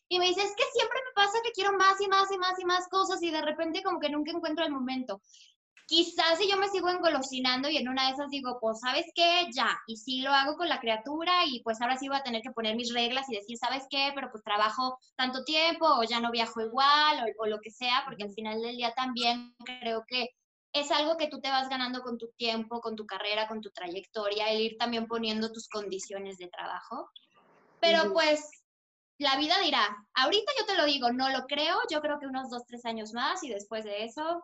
y me dice, es que siempre me pasa que quiero más y más y más y más cosas y de repente como que nunca encuentro el momento. Quizás si yo me sigo engolosinando y en una de esas digo, pues, ¿sabes qué? Ya. Y sí lo hago con la criatura y pues ahora sí voy a tener que poner mis reglas y decir, ¿sabes qué? Pero pues trabajo tanto tiempo o ya no viajo igual o, o lo que sea, porque al final del día también creo que es algo que tú te vas ganando con tu tiempo, con tu carrera, con tu trayectoria, el ir también poniendo tus condiciones de trabajo. Pero pues la vida dirá, ahorita yo te lo digo, no lo creo, yo creo que unos dos, tres años más y después de eso,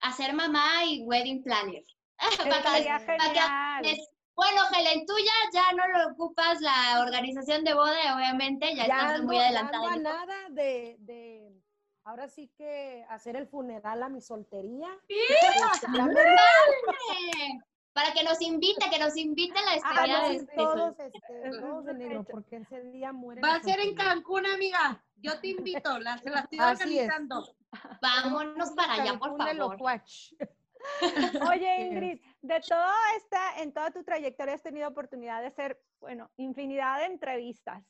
hacer mamá y wedding planner. Para que para que bueno, Helen, tú ya, ya no lo ocupas la organización de boda, obviamente, ya, estás ando- muy ya adelantada. a nada de, de, ahora sí que hacer el funeral a mi soltería. Ya ¡Padre! Para que nos invite, que nos invite a la despedida Vamos a de este. todos, este, todos de negro, porque ese día muere. va a ser en. Cancún, amiga. Yo te invito, la, se la estoy Así es. Vámonos para allá, por favor. Oye. Ingrid, de toda esta, en toda tu trayectoria has tenido oportunidad de hacer, bueno, infinidad de entrevistas.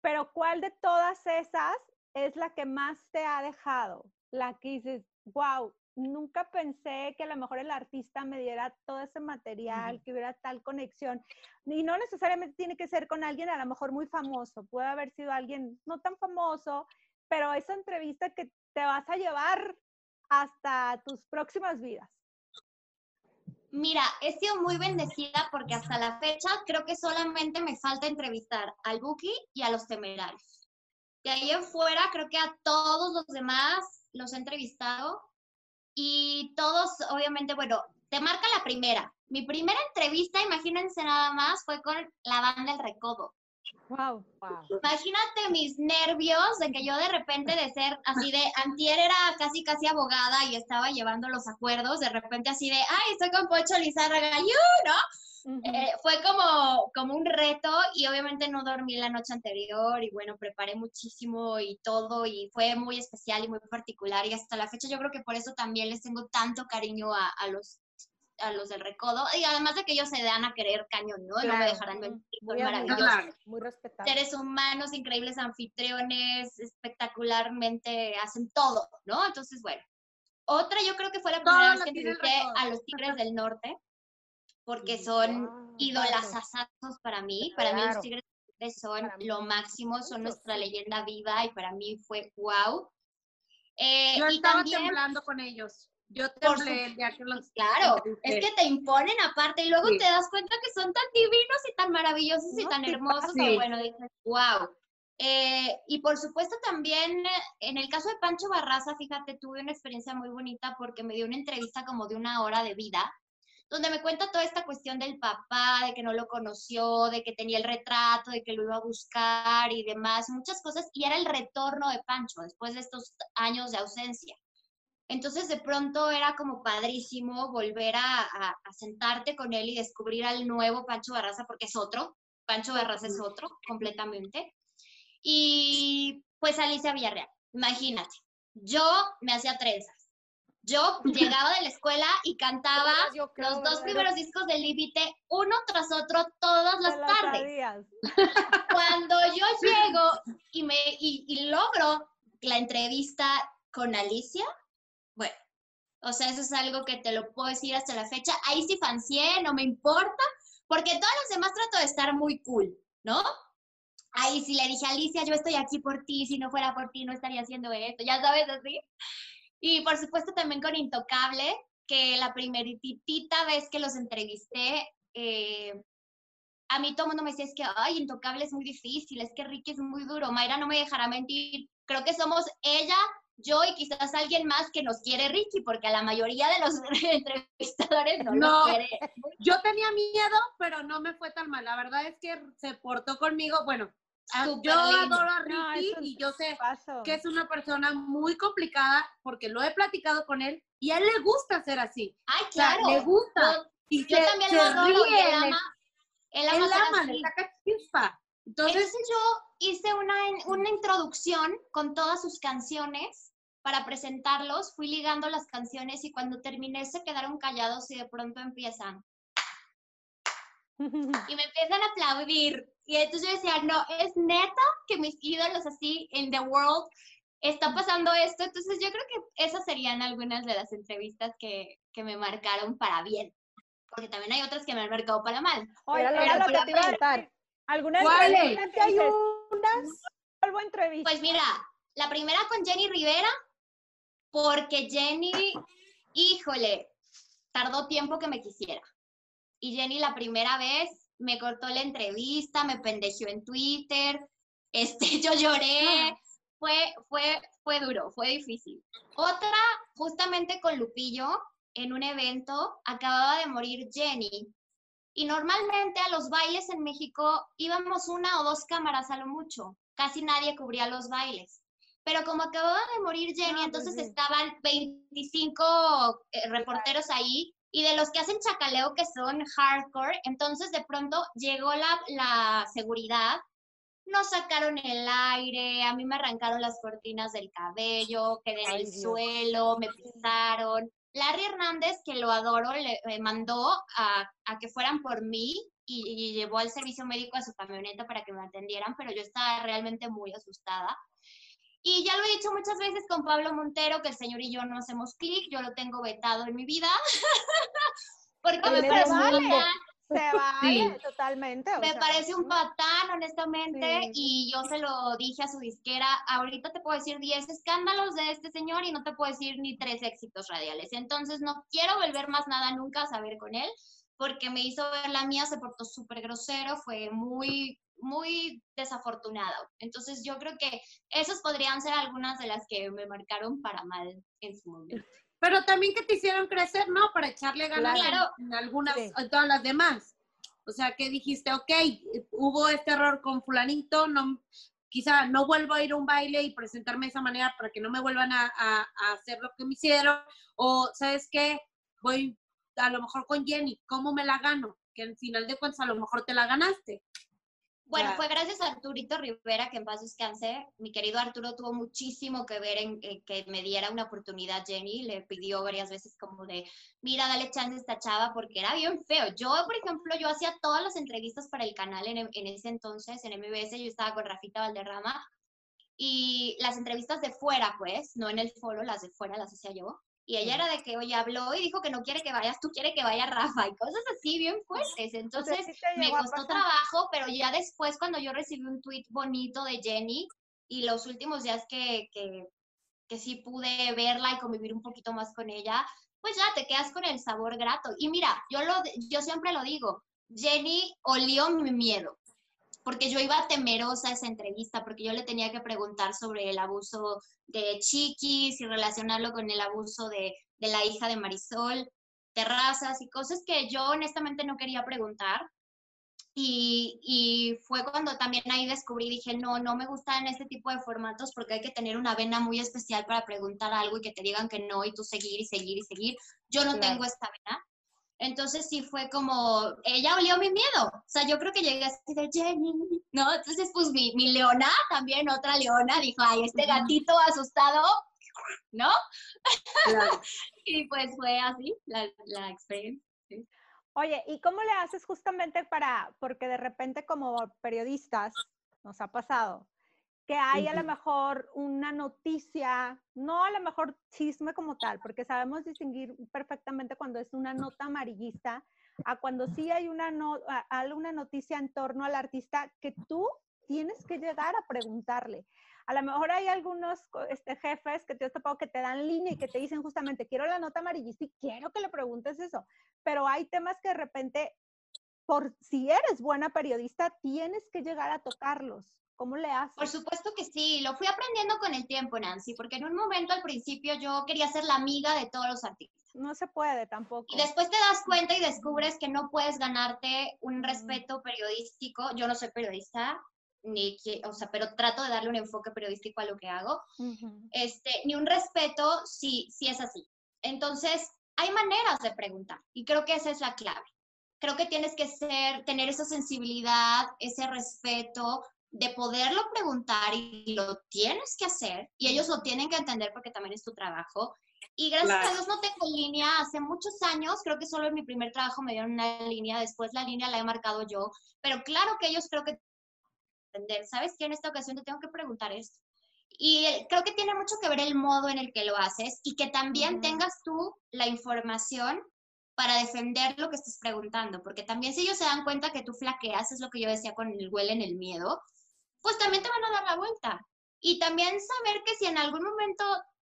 pero ¿cuál de todas esas es la que más te ha dejado? La que dices, wow, nunca pensé que a lo mejor el artista me diera todo ese material, que hubiera tal conexión. Y no necesariamente tiene que ser con alguien a lo mejor muy famoso, puede haber sido alguien no tan famoso, pero esa entrevista que te vas a llevar hasta tus próximas vidas. Mira, he sido muy bendecida porque hasta la fecha creo que solamente me falta entrevistar al Buki y a los temerarios. De ahí en fuera, creo que a todos los demás los he entrevistado y todos, obviamente, bueno, te marca la primera. Mi primera entrevista, imagínense nada más, fue con la banda El Recodo. Wow. Imagínate mis nervios de que yo de repente de ser así de, antier era casi casi abogada y estaba llevando los acuerdos, de repente así de, ay, estoy con Pocho Lizárraga, you, ¿no? Eh, fue como, como un reto y obviamente no dormí la noche anterior y bueno, preparé muchísimo y todo y fue muy especial y muy particular y hasta la fecha yo creo que por eso también les tengo tanto cariño a, a los a los del recodo, y además de que ellos se dan a querer cañón, ¿no? No me dejarán mentir, Muy maravillosos. muy respetable. Seres humanos, increíbles anfitriones, espectacularmente hacen todo, ¿no? Entonces, bueno. Otra yo creo que fue la primera vez que recodo. a los Tigres del Norte, porque son Wow, ídolasazos para mí. Para mí los Tigres del Norte son lo máximo, son nuestra leyenda viva y para mí fue wow. Eh, Yo y estaba también temblando con ellos. Yo temblé el día que los Claro, es que te imponen aparte y luego Sí. te das cuenta que son tan divinos y tan maravillosos y tan hermosos que bueno, dices, wow. y por supuesto también eh, en el caso de Pancho Barraza, fíjate, tuve una experiencia muy bonita porque me dio una entrevista como de una hora de vida, donde me cuenta toda esta cuestión del papá, de que no lo conoció, de que tenía el retrato, de que lo iba a buscar y demás, muchas cosas, y era el retorno de Pancho después de estos años de ausencia. Entonces de pronto era como padrísimo volver a, a- a sentarte con él y descubrir al nuevo Pancho Barraza, porque es otro, Pancho Barraza es otro completamente. Y pues Alicia Villarreal, imagínate, yo me hacía trenzas. Yo llegaba de la escuela y cantaba Yo creo, los dos ¿verdad? primeros discos del límite uno tras otro todas las tardes cuando yo llego y, me, y, y logro la entrevista con Alicia, bueno, o sea, eso es algo que te lo puedo decir hasta la fecha. Ahí sí fancié, no me importa, porque todas las demás trato de estar muy cool, ¿no? Ahí sí le dije Alicia, yo estoy aquí por ti, si no fuera por ti no estaría haciendo esto, ya sabes, así. Y por supuesto también con Intocable, que la primeritita vez que los entrevisté, eh, a mí todo el mundo me decía, es que, ay, Intocable es muy difícil, es que Ricky es muy duro, Mayra no me dejará mentir, creo que somos ella, yo y quizás alguien más que nos quiere Ricky, porque a la mayoría de los entrevistadores no, No. lo quiere. Yo tenía miedo, pero no me fue tan mal. La verdad es que se portó conmigo. Bueno, yo lindo. adoro a Ricky y yo sé Paso. que es una persona muy complicada porque lo he platicado con él y a él le gusta ser así. Ay, O sea, claro. le gusta. Yo, Y yo se- también se lo adoro y ríe, él le- ama, él ama Él ser ama, así. le saca chispa. Entonces, yo hice una, una introducción con todas sus canciones para presentarlos, fui ligando las canciones y cuando terminé se quedaron callados y de pronto empiezan. Y me empiezan a aplaudir. Y entonces yo decía, no, es neta que mis ídolos así en the world está pasando esto. Entonces yo creo que esas serían algunas de las entrevistas que, que me marcaron para bien. Porque también hay otras que me han marcado para mal. Oye, Era lo era que lo te que iba te a iba a preguntar. Decir. ¿Alguna ¿Cuál es? entrevista Que que hay dices, unas entrevista? Pues mira, la primera con Jenny Rivera, porque Jenny, híjole, tardó tiempo que me quisiera. Y Jenny la primera vez me cortó la entrevista, me pendejeó en Twitter, este, yo lloré, fue, fue, fue duro, fue difícil. Otra, justamente con Lupillo, en un evento, acababa de morir Jenny. Y normalmente a los bailes en México íbamos una o dos cámaras a lo mucho. Casi nadie cubría los bailes. Pero como acababa de morir Jenny, pues entonces sí. estaban 25 eh, reporteros ahí y de los que hacen chacaleo que son hardcore, entonces de pronto llegó la, la seguridad, nos sacaron el aire, a mí me arrancaron las cortinas del cabello, quedé en el suelo, me pisaron. Larry Hernández, que lo adoro, le me mandó a, a que fueran por mí y, y llevó al servicio médico a su camioneta para que me atendieran, pero yo estaba realmente muy asustada. Y ya lo he dicho muchas veces con Pablo Montero, que el señor y yo no hacemos clic, yo lo tengo vetado en mi vida, porque me Tiene parece vale. Se vale totalmente. me sea, parece un patán, honestamente, Sí. y yo se lo dije a su disquera, ahorita te puedo decir 10 escándalos de este señor y no te puedo decir ni tres éxitos radiales, entonces no quiero volver más nada nunca a saber con él, porque me hizo ver la mía, se portó súper grosero, fue muy, muy desafortunado. Entonces yo creo que esas podrían ser algunas de las que me marcaron para mal en su momento. Pero también que te hicieron crecer, ¿no? Para echarle ganas Claro. en, en algunas, Sí. en todas las demás. O sea, que dijiste, ok, hubo este error con fulanito, no, quizá no vuelvo a ir a un baile y presentarme de esa manera para que no me vuelvan a, a- a hacer lo que me hicieron. O, ¿sabes qué? Voy a lo mejor con Jenny, ¿cómo me la gano? Que al final de cuentas a lo mejor te la ganaste. Bueno, Claro. fue gracias a Arturito Rivera, que en paz descanse. Mi querido Arturo tuvo muchísimo que ver en, en que me diera una oportunidad. Jenny le pidió varias veces como de, mira, dale chance a esta chava, porque era bien feo. Yo, por ejemplo, yo hacía todas las entrevistas para el canal en, en ese entonces, en MBS, yo estaba con Rafita Valderrama, y las entrevistas de fuera, pues, no en el foro, las de fuera las hacía yo. Y ella era de que, oye, habló y dijo que no quiere que vayas, tú quiere que vaya Rafa, y cosas así bien fuertes. Entonces, sí me costó trabajo, pero ya después cuando yo recibí un tweet bonito de Jenny y los últimos días que, que, que sí pude verla y convivir un poquito más con ella, pues ya te quedas con el sabor grato. Y mira, yo, lo, yo siempre lo digo, Jenny olió mi miedo, porque yo iba temerosa a esa entrevista, porque yo le tenía que preguntar sobre el abuso de Chiquis y relacionarlo con el abuso de, de la hija de Marisol, terrazas y cosas que yo honestamente no quería preguntar. Y, y fue cuando también ahí descubrí, dije, no, no me gustan este tipo de formatos porque hay que tener una vena muy especial para preguntar algo y que te digan que no y tú seguir y seguir y seguir. Yo no Claro. tengo esta vena. Entonces sí fue como, ella olió mi miedo. O sea, yo creo que llegué así de Jenny, ¿no? Entonces, pues mi, mi leona, también otra leona, dijo, ay, este gatito asustado, ¿no? Y pues fue así la, la experiencia. Oye, ¿y cómo le haces justamente para, porque de repente como periodistas nos ha pasado, que hay a lo mejor una noticia, no a lo mejor chisme como tal, porque sabemos distinguir perfectamente cuando es una nota amarillista a cuando sí hay una, no, alguna noticia en torno al artista que tú tienes que llegar a preguntarle. A lo mejor hay algunos este, jefes que te has topado que te dan línea y que te dicen justamente, quiero la nota amarillista y quiero que le preguntes eso pero hay temas que de repente, por si eres buena periodista, tienes que llegar a tocarlos. ¿Cómo le haces? Por supuesto que sí, lo fui aprendiendo con el tiempo, Nancy, porque en un momento al principio yo quería ser la amiga de todos los artistas. No se puede tampoco. Y después te das cuenta y descubres que no puedes ganarte un respeto periodístico. Yo no soy periodista, ni que, o sea, pero trato de darle un enfoque periodístico a lo que hago. Ujú. Este, ni un respeto si, si es así. Entonces, hay maneras de preguntar y creo que esa es la clave. Creo que tienes que ser, tener esa sensibilidad, ese respeto de poderlo preguntar y lo tienes que hacer y ellos lo tienen que entender porque también es tu trabajo. Y gracias Claro. a Dios no tengo línea hace muchos años, creo que solo en mi primer trabajo me dieron una línea, después la línea la he marcado yo, pero claro que ellos creo que entender, ¿sabes qué? En esta ocasión te tengo que preguntar esto. Y creo que tiene mucho que ver el modo en el que lo haces y que también tengas tú la información para defender lo que estás preguntando, porque también si ellos se dan cuenta que tú flaqueas, es lo que yo decía con el huele en el miedo, pues también te van a dar la vuelta. Y también saber que si en algún momento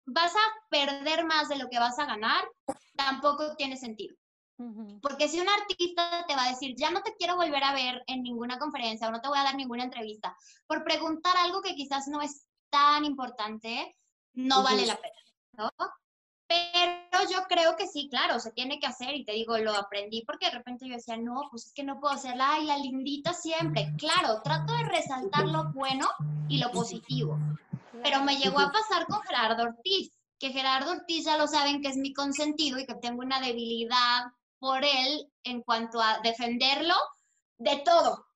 vas a perder más de lo que vas a ganar, tampoco tiene sentido. Porque si un artista te va a decir, ya no te quiero volver a ver en ninguna conferencia o no te voy a dar ninguna entrevista, por preguntar algo que quizás no es tan importante, no vale la pena, ¿no? Pero yo creo que sí, claro, se tiene que hacer y te digo, lo aprendí porque de repente yo decía, no, pues es que no puedo ser la, la lindita siempre. Claro, trato de resaltar lo bueno y lo positivo. Pero me llegó a pasar con Gerardo Ortiz, que Gerardo Ortiz ya lo saben que es mi consentido y que tengo una debilidad por él en cuanto a defenderlo de todo.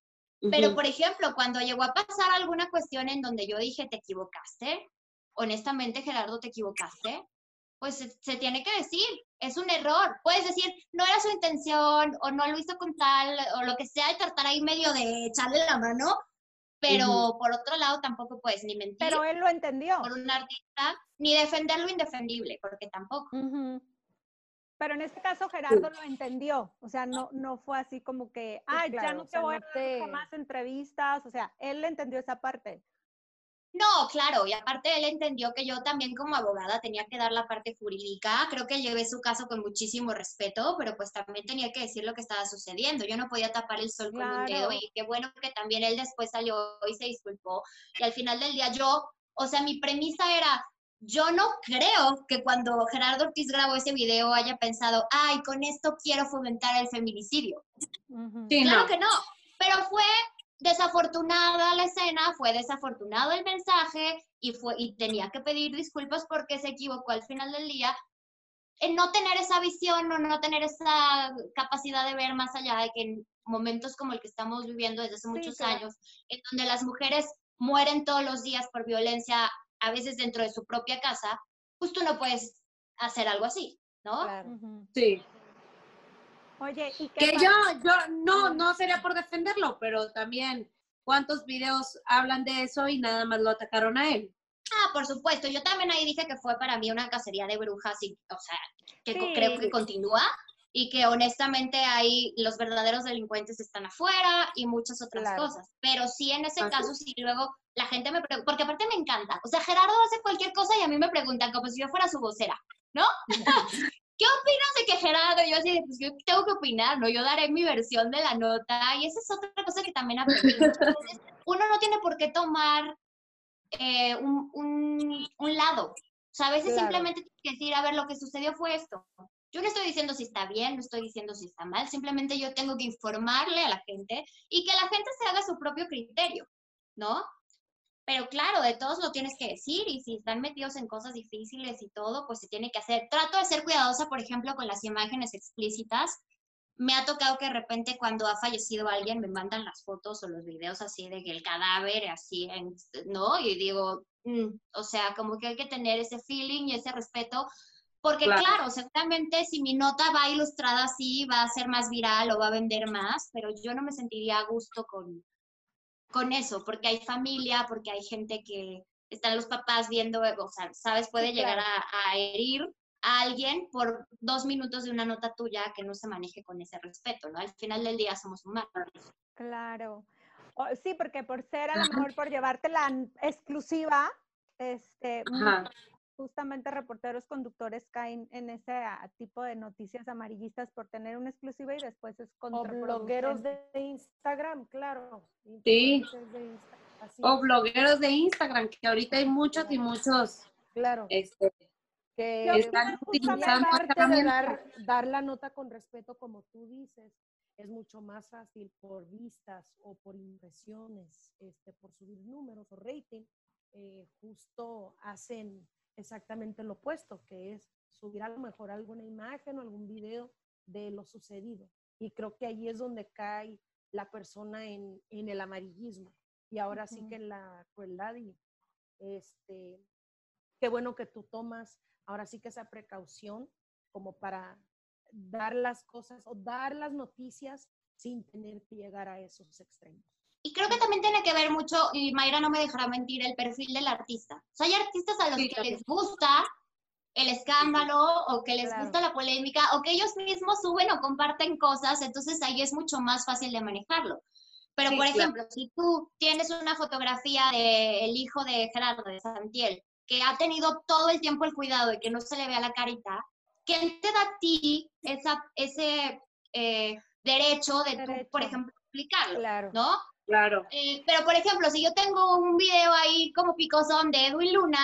Pero, por ejemplo, cuando llegó a pasar alguna cuestión en donde yo dije, te equivocaste, honestamente, Gerardo, te equivocaste, pues se, se tiene que decir, es un error. Puedes decir, no era su intención o no lo hizo con tal o lo que sea y tratar ahí medio de echarle la mano, pero por otro lado tampoco puedes ni mentir Pero él lo entendió. por un artista ni defender lo indefendible, porque tampoco. Pero en este caso Gerardo lo entendió, o sea, no, no fue así como que, ay, ya claro, no o te sea, voy a no dar te- jamás entrevistas, o sea, él entendió esa parte. No, claro, y aparte él entendió que yo también como abogada tenía que dar la parte jurídica. Creo que llevé su caso con muchísimo respeto, pero pues también tenía que decir lo que estaba sucediendo. Yo no podía tapar el sol con un dedo y qué bueno que también él después salió y se disculpó. Y al final del día yo, o sea, mi premisa era, yo no creo que cuando Gerardo Ortiz grabó ese video haya pensado, ay, con esto quiero fomentar el feminicidio. Sí, Claro no. que no, pero fue desafortunada la escena, fue desafortunado el mensaje y, fue, y tenía que pedir disculpas porque se equivocó al final del día en no tener esa visión o no tener esa capacidad de ver más allá de que en momentos como el que estamos viviendo desde hace muchos claro. años, en donde las mujeres mueren todos los días por violencia, a veces dentro de su propia casa, pues tú no puedes hacer algo así, ¿no? Claro. Sí. Oye, ¿y qué Que pasa? yo, yo no, no sería por defenderlo, pero también cuántos videos hablan de eso y nada más lo atacaron a él. Ah, por supuesto. Yo también ahí dije que fue para mí una cacería de brujas y, o sea, que Sí. creo que continúa y que honestamente ahí los verdaderos delincuentes están afuera y muchas otras Claro. cosas. Pero sí, en ese Así caso, sí, luego la gente me pregunta, porque aparte me encanta. O sea, Gerardo hace cualquier cosa y a mí me preguntan como si yo fuera su vocera, ¿no? ¿Qué opinas de que Gerardo? Yo así, pues yo tengo que opinar, ¿no? Yo daré mi versión de la nota y esa es otra cosa que también aprendí. Uno no tiene por qué tomar eh, un, un- un lado. O sea, a veces Claro. simplemente tienes que decir, a ver, lo que sucedió fue esto. Yo no estoy diciendo si está bien, no estoy diciendo si está mal, simplemente yo tengo que informarle a la gente y que la gente se haga su propio criterio, ¿no? Pero claro, de todos lo tienes que decir y si están metidos en cosas difíciles y todo, pues se tiene que hacer. Trato de ser cuidadosa, por ejemplo, con las imágenes explícitas. Me ha tocado que de repente cuando ha fallecido alguien me mandan las fotos o los videos así de que el cadáver así, en- ¿no? Y digo, mm, o sea, como que hay que tener ese feeling y ese respeto. Porque Claro. claro, seguramente si mi nota va ilustrada así, va a ser más viral o va a vender más, pero yo no me sentiría a gusto con, con eso, porque hay familia, porque hay gente que están los papás viendo, o sea, sabes, puede Sí, llegar claro. a, a herir a alguien por dos minutos de una nota tuya que no se maneje con ese respeto, ¿no? Al final del día somos humanos. Claro. O- sí, porque por ser a lo mejor por llevarte la exclusiva, este, Ajá. Justamente reporteros conductores caen en ese ah, tipo de noticias amarillistas por tener una exclusiva y después es O blogueros de Instagram, claro. Sí. de O blogueros de Instagram, que ahorita hay muchos y muchos Claro. este, Que están utilizando de dar, dar la nota con respeto, como tú dices, es mucho más fácil por vistas o por impresiones, este, por subir números o rating, eh, justo hacen exactamente lo opuesto, que es subir a lo mejor alguna imagen o algún video de lo sucedido. Y creo que ahí es donde cae la persona en, en el amarillismo. Y ahora sí que la crueldad y este, qué bueno que tú tomas ahora sí que esa precaución como para dar las cosas o dar las noticias sin tener que llegar a esos extremos. Y creo que también tiene que ver mucho, y Mayra no me dejará mentir, el perfil del artista. O sea, hay artistas a los Sí, que les gusta el escándalo o que les Claro. gusta la polémica o que ellos mismos suben o comparten cosas, entonces ahí es mucho más fácil de manejarlo. Pero, Sí, por claro. ejemplo, si tú tienes una fotografía del hijo de Gerardo, de Santiel, que ha tenido todo el tiempo el cuidado de que no se le vea la carita, ¿quién te da a ti esa, ese eh, derecho de tú, por Derecho. ejemplo, explicarlo? Claro. ¿No? Claro. Eh, pero, por ejemplo, si yo tengo un video ahí como picosón de Edwin Luna,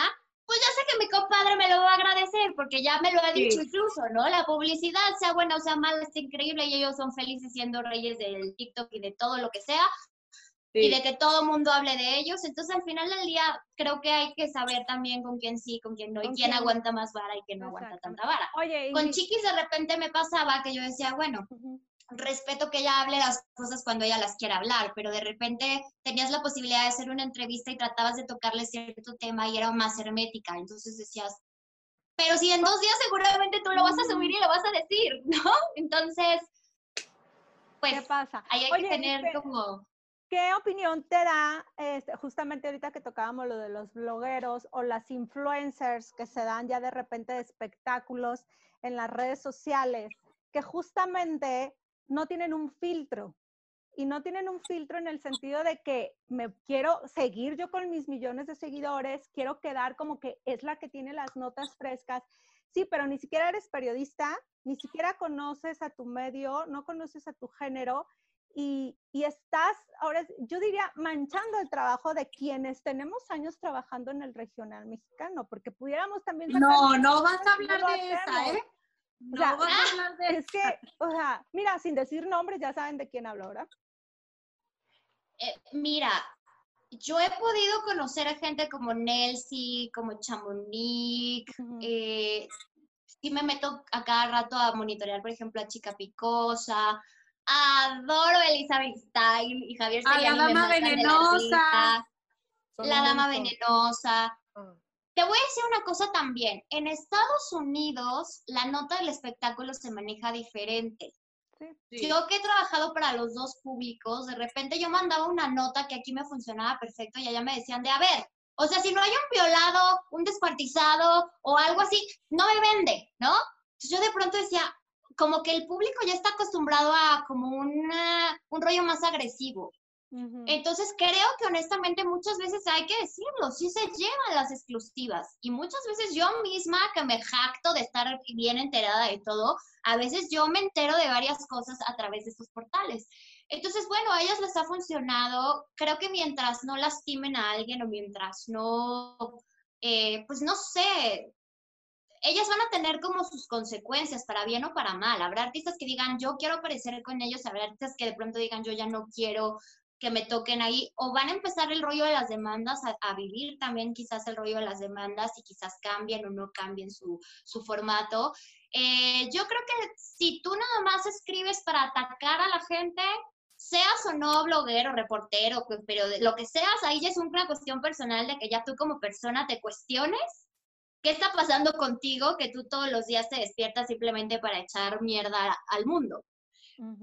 pues ya sé que mi compadre me lo va a agradecer porque ya me lo ha Sí. dicho incluso, ¿no? La publicidad, sea buena o sea mala, está increíble y ellos son felices siendo reyes del TikTok y de todo lo que sea y Sí. de que todo el mundo hable de ellos. Entonces, al final del día, creo que hay que saber también con quién sí, con quién no, y quién aguanta más vara y quién no aguanta tanta vara. Oye, y Con Chiquis de repente me pasaba que yo decía, bueno. Respeto que ella hable las cosas cuando ella las quiera hablar, pero de repente tenías la posibilidad de hacer una entrevista y tratabas de tocarle cierto tema y era más hermética, entonces decías, pero si en dos días seguramente tú lo vas a subir y lo vas a decir, ¿no? Entonces, pues ¿Qué pasa? ahí hay Oye, que tener como... ¿Qué opinión te da, este, justamente ahorita que tocábamos lo de los blogueros o las influencers que se dan ya de repente de espectáculos en las redes sociales, que justamente no tienen un filtro? Y no tienen un filtro en el sentido de que me quiero seguir yo con mis millones de seguidores, quiero quedar como que es la que tiene las notas frescas. Sí, pero ni siquiera eres periodista, ni siquiera conoces a tu medio, no conoces a tu género y, y estás, ahora yo diría, manchando el trabajo de quienes tenemos años trabajando en el regional mexicano, porque pudiéramos también... No, no vas a hablar de esa, hacemos. O sea, vas a hablar de Es que, o sea, mira, sin decir nombres, ya saben de quién hablo, ¿verdad? eh, mira, yo he podido conocer a gente como Nelsie, como Chamonix, eh, sí me meto a cada rato a monitorear, por ejemplo, a Chica Picosa, adoro a Elizabeth Style y Javier A la Seriani Dama Venenosa. la un dama venenosa. Ah. Te voy a decir una cosa también. En Estados Unidos, la nota del espectáculo se maneja diferente. Sí. Yo que he trabajado para los dos públicos, de repente yo mandaba una nota que aquí me funcionaba perfecto y allá me decían de, a ver, o sea, si no hay un violado, un descuartizado o algo así, no me vende, ¿no? Entonces yo de pronto decía, como que el público ya está acostumbrado a como una- un rollo más agresivo. Entonces creo que honestamente muchas veces hay que decirlo, sí se llevan las exclusivas y muchas veces yo misma que me jacto de estar bien enterada de todo, a veces yo me entero de varias cosas a través de estos portales. Entonces, bueno, a ellas les ha funcionado, creo que mientras no lastimen a alguien o mientras no, eh, pues no sé, ellas van a tener como sus consecuencias, para bien o para mal. Habrá artistas que digan, yo quiero aparecer con ellos, habrá artistas que de pronto digan, yo ya no quiero que me toquen ahí, o van a empezar el rollo de las demandas, a, a vivir también quizás el rollo de las demandas y quizás cambien o no cambien su, su formato. Eh, yo creo que si tú nada más escribes para atacar a la gente, seas o no bloguero, reportero, pero lo que seas, ahí ya es una cuestión personal de que ya tú como persona te cuestiones qué está pasando contigo, que tú todos los días te despiertas simplemente para echar mierda al mundo.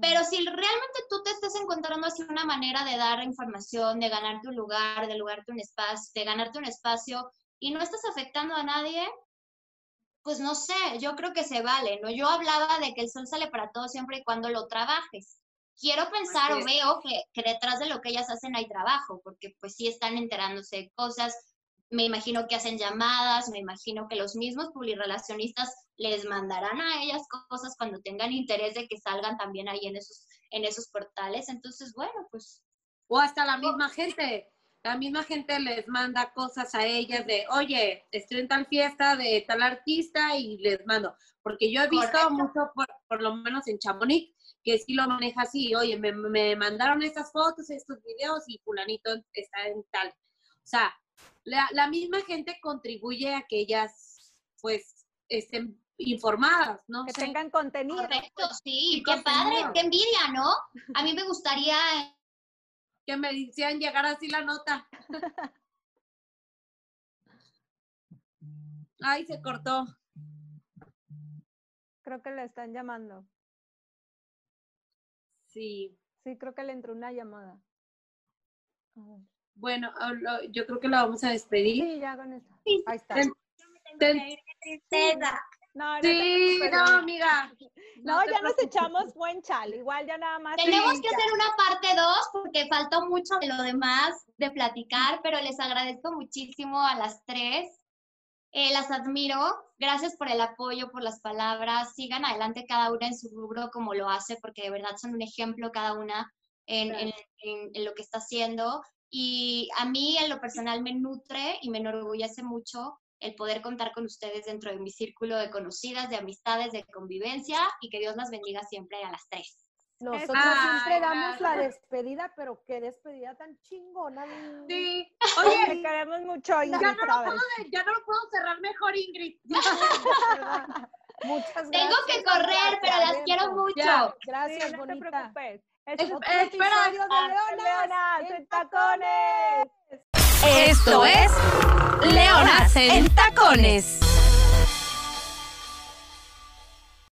Pero si realmente tú te estás encontrando así una manera de dar información, de ganarte un lugar, de, lugarte un espacio, de ganarte un espacio y no estás afectando a nadie, pues no sé, yo creo que se vale, ¿no? Yo hablaba de que el sol sale para todos siempre y cuando lo trabajes. Quiero pensar o veo que, que detrás de lo que ellas hacen hay trabajo, porque pues sí están enterándose de cosas, me imagino que hacen llamadas, me imagino que los mismos publirelacionistas les mandarán a ellas cosas cuando tengan interés de que salgan también ahí en esos, en esos portales. Entonces, bueno, pues O hasta la misma gente. La misma gente les manda cosas a ellas de, oye, estoy en tal fiesta de tal artista y les mando. Porque yo he visto Correcto. mucho, por, por lo menos en Chamonix, que sí lo maneja así. Oye, me, me mandaron estas fotos, estos videos y fulanito está en tal. O sea, la, la misma gente contribuye a que ellas, pues, estén informadas, ¿no? que sé. tengan contenido. correcto, sí, y qué padre, qué envidia, ¿no? A mí me gustaría que me decían llegar así la nota. Ay, se cortó. Creo que le están llamando. Sí. Sí, creo que le entró una llamada. A ver. Bueno, ah, yo creo que la vamos a despedir. Sí, ya con eso. Ahí está. Ten- ten- No, no, sí, no, amiga. No, ya nos echamos buen chal. Igual ya nada más. Tenemos sí, que ya. hacer una parte 2 porque faltó mucho de lo demás de platicar, pero les agradezco muchísimo a las tres. Eh, las admiro. Gracias por el apoyo, por las palabras. Sigan adelante cada una en su rubro como lo hace, porque de verdad son un ejemplo cada una en, en- en- en lo que está haciendo. Y a mí en lo personal me nutre y me enorgullece mucho el poder contar con ustedes dentro de mi círculo de conocidas, de amistades, de convivencia y que Dios las bendiga siempre a las tres. Nosotros Ay, siempre damos la despedida, pero qué despedida tan chingona. Sí. Te Oye, queremos mucho, Ingrid ya no, lo puedo, ya no lo puedo cerrar mejor, Ingrid. Muchas gracias. Tengo que correr, pero las quiero mucho. Ya. Gracias, Sí, no te bonita. Es- Espera. de Leonas, en tacones. Esto es Leonas en Tacones.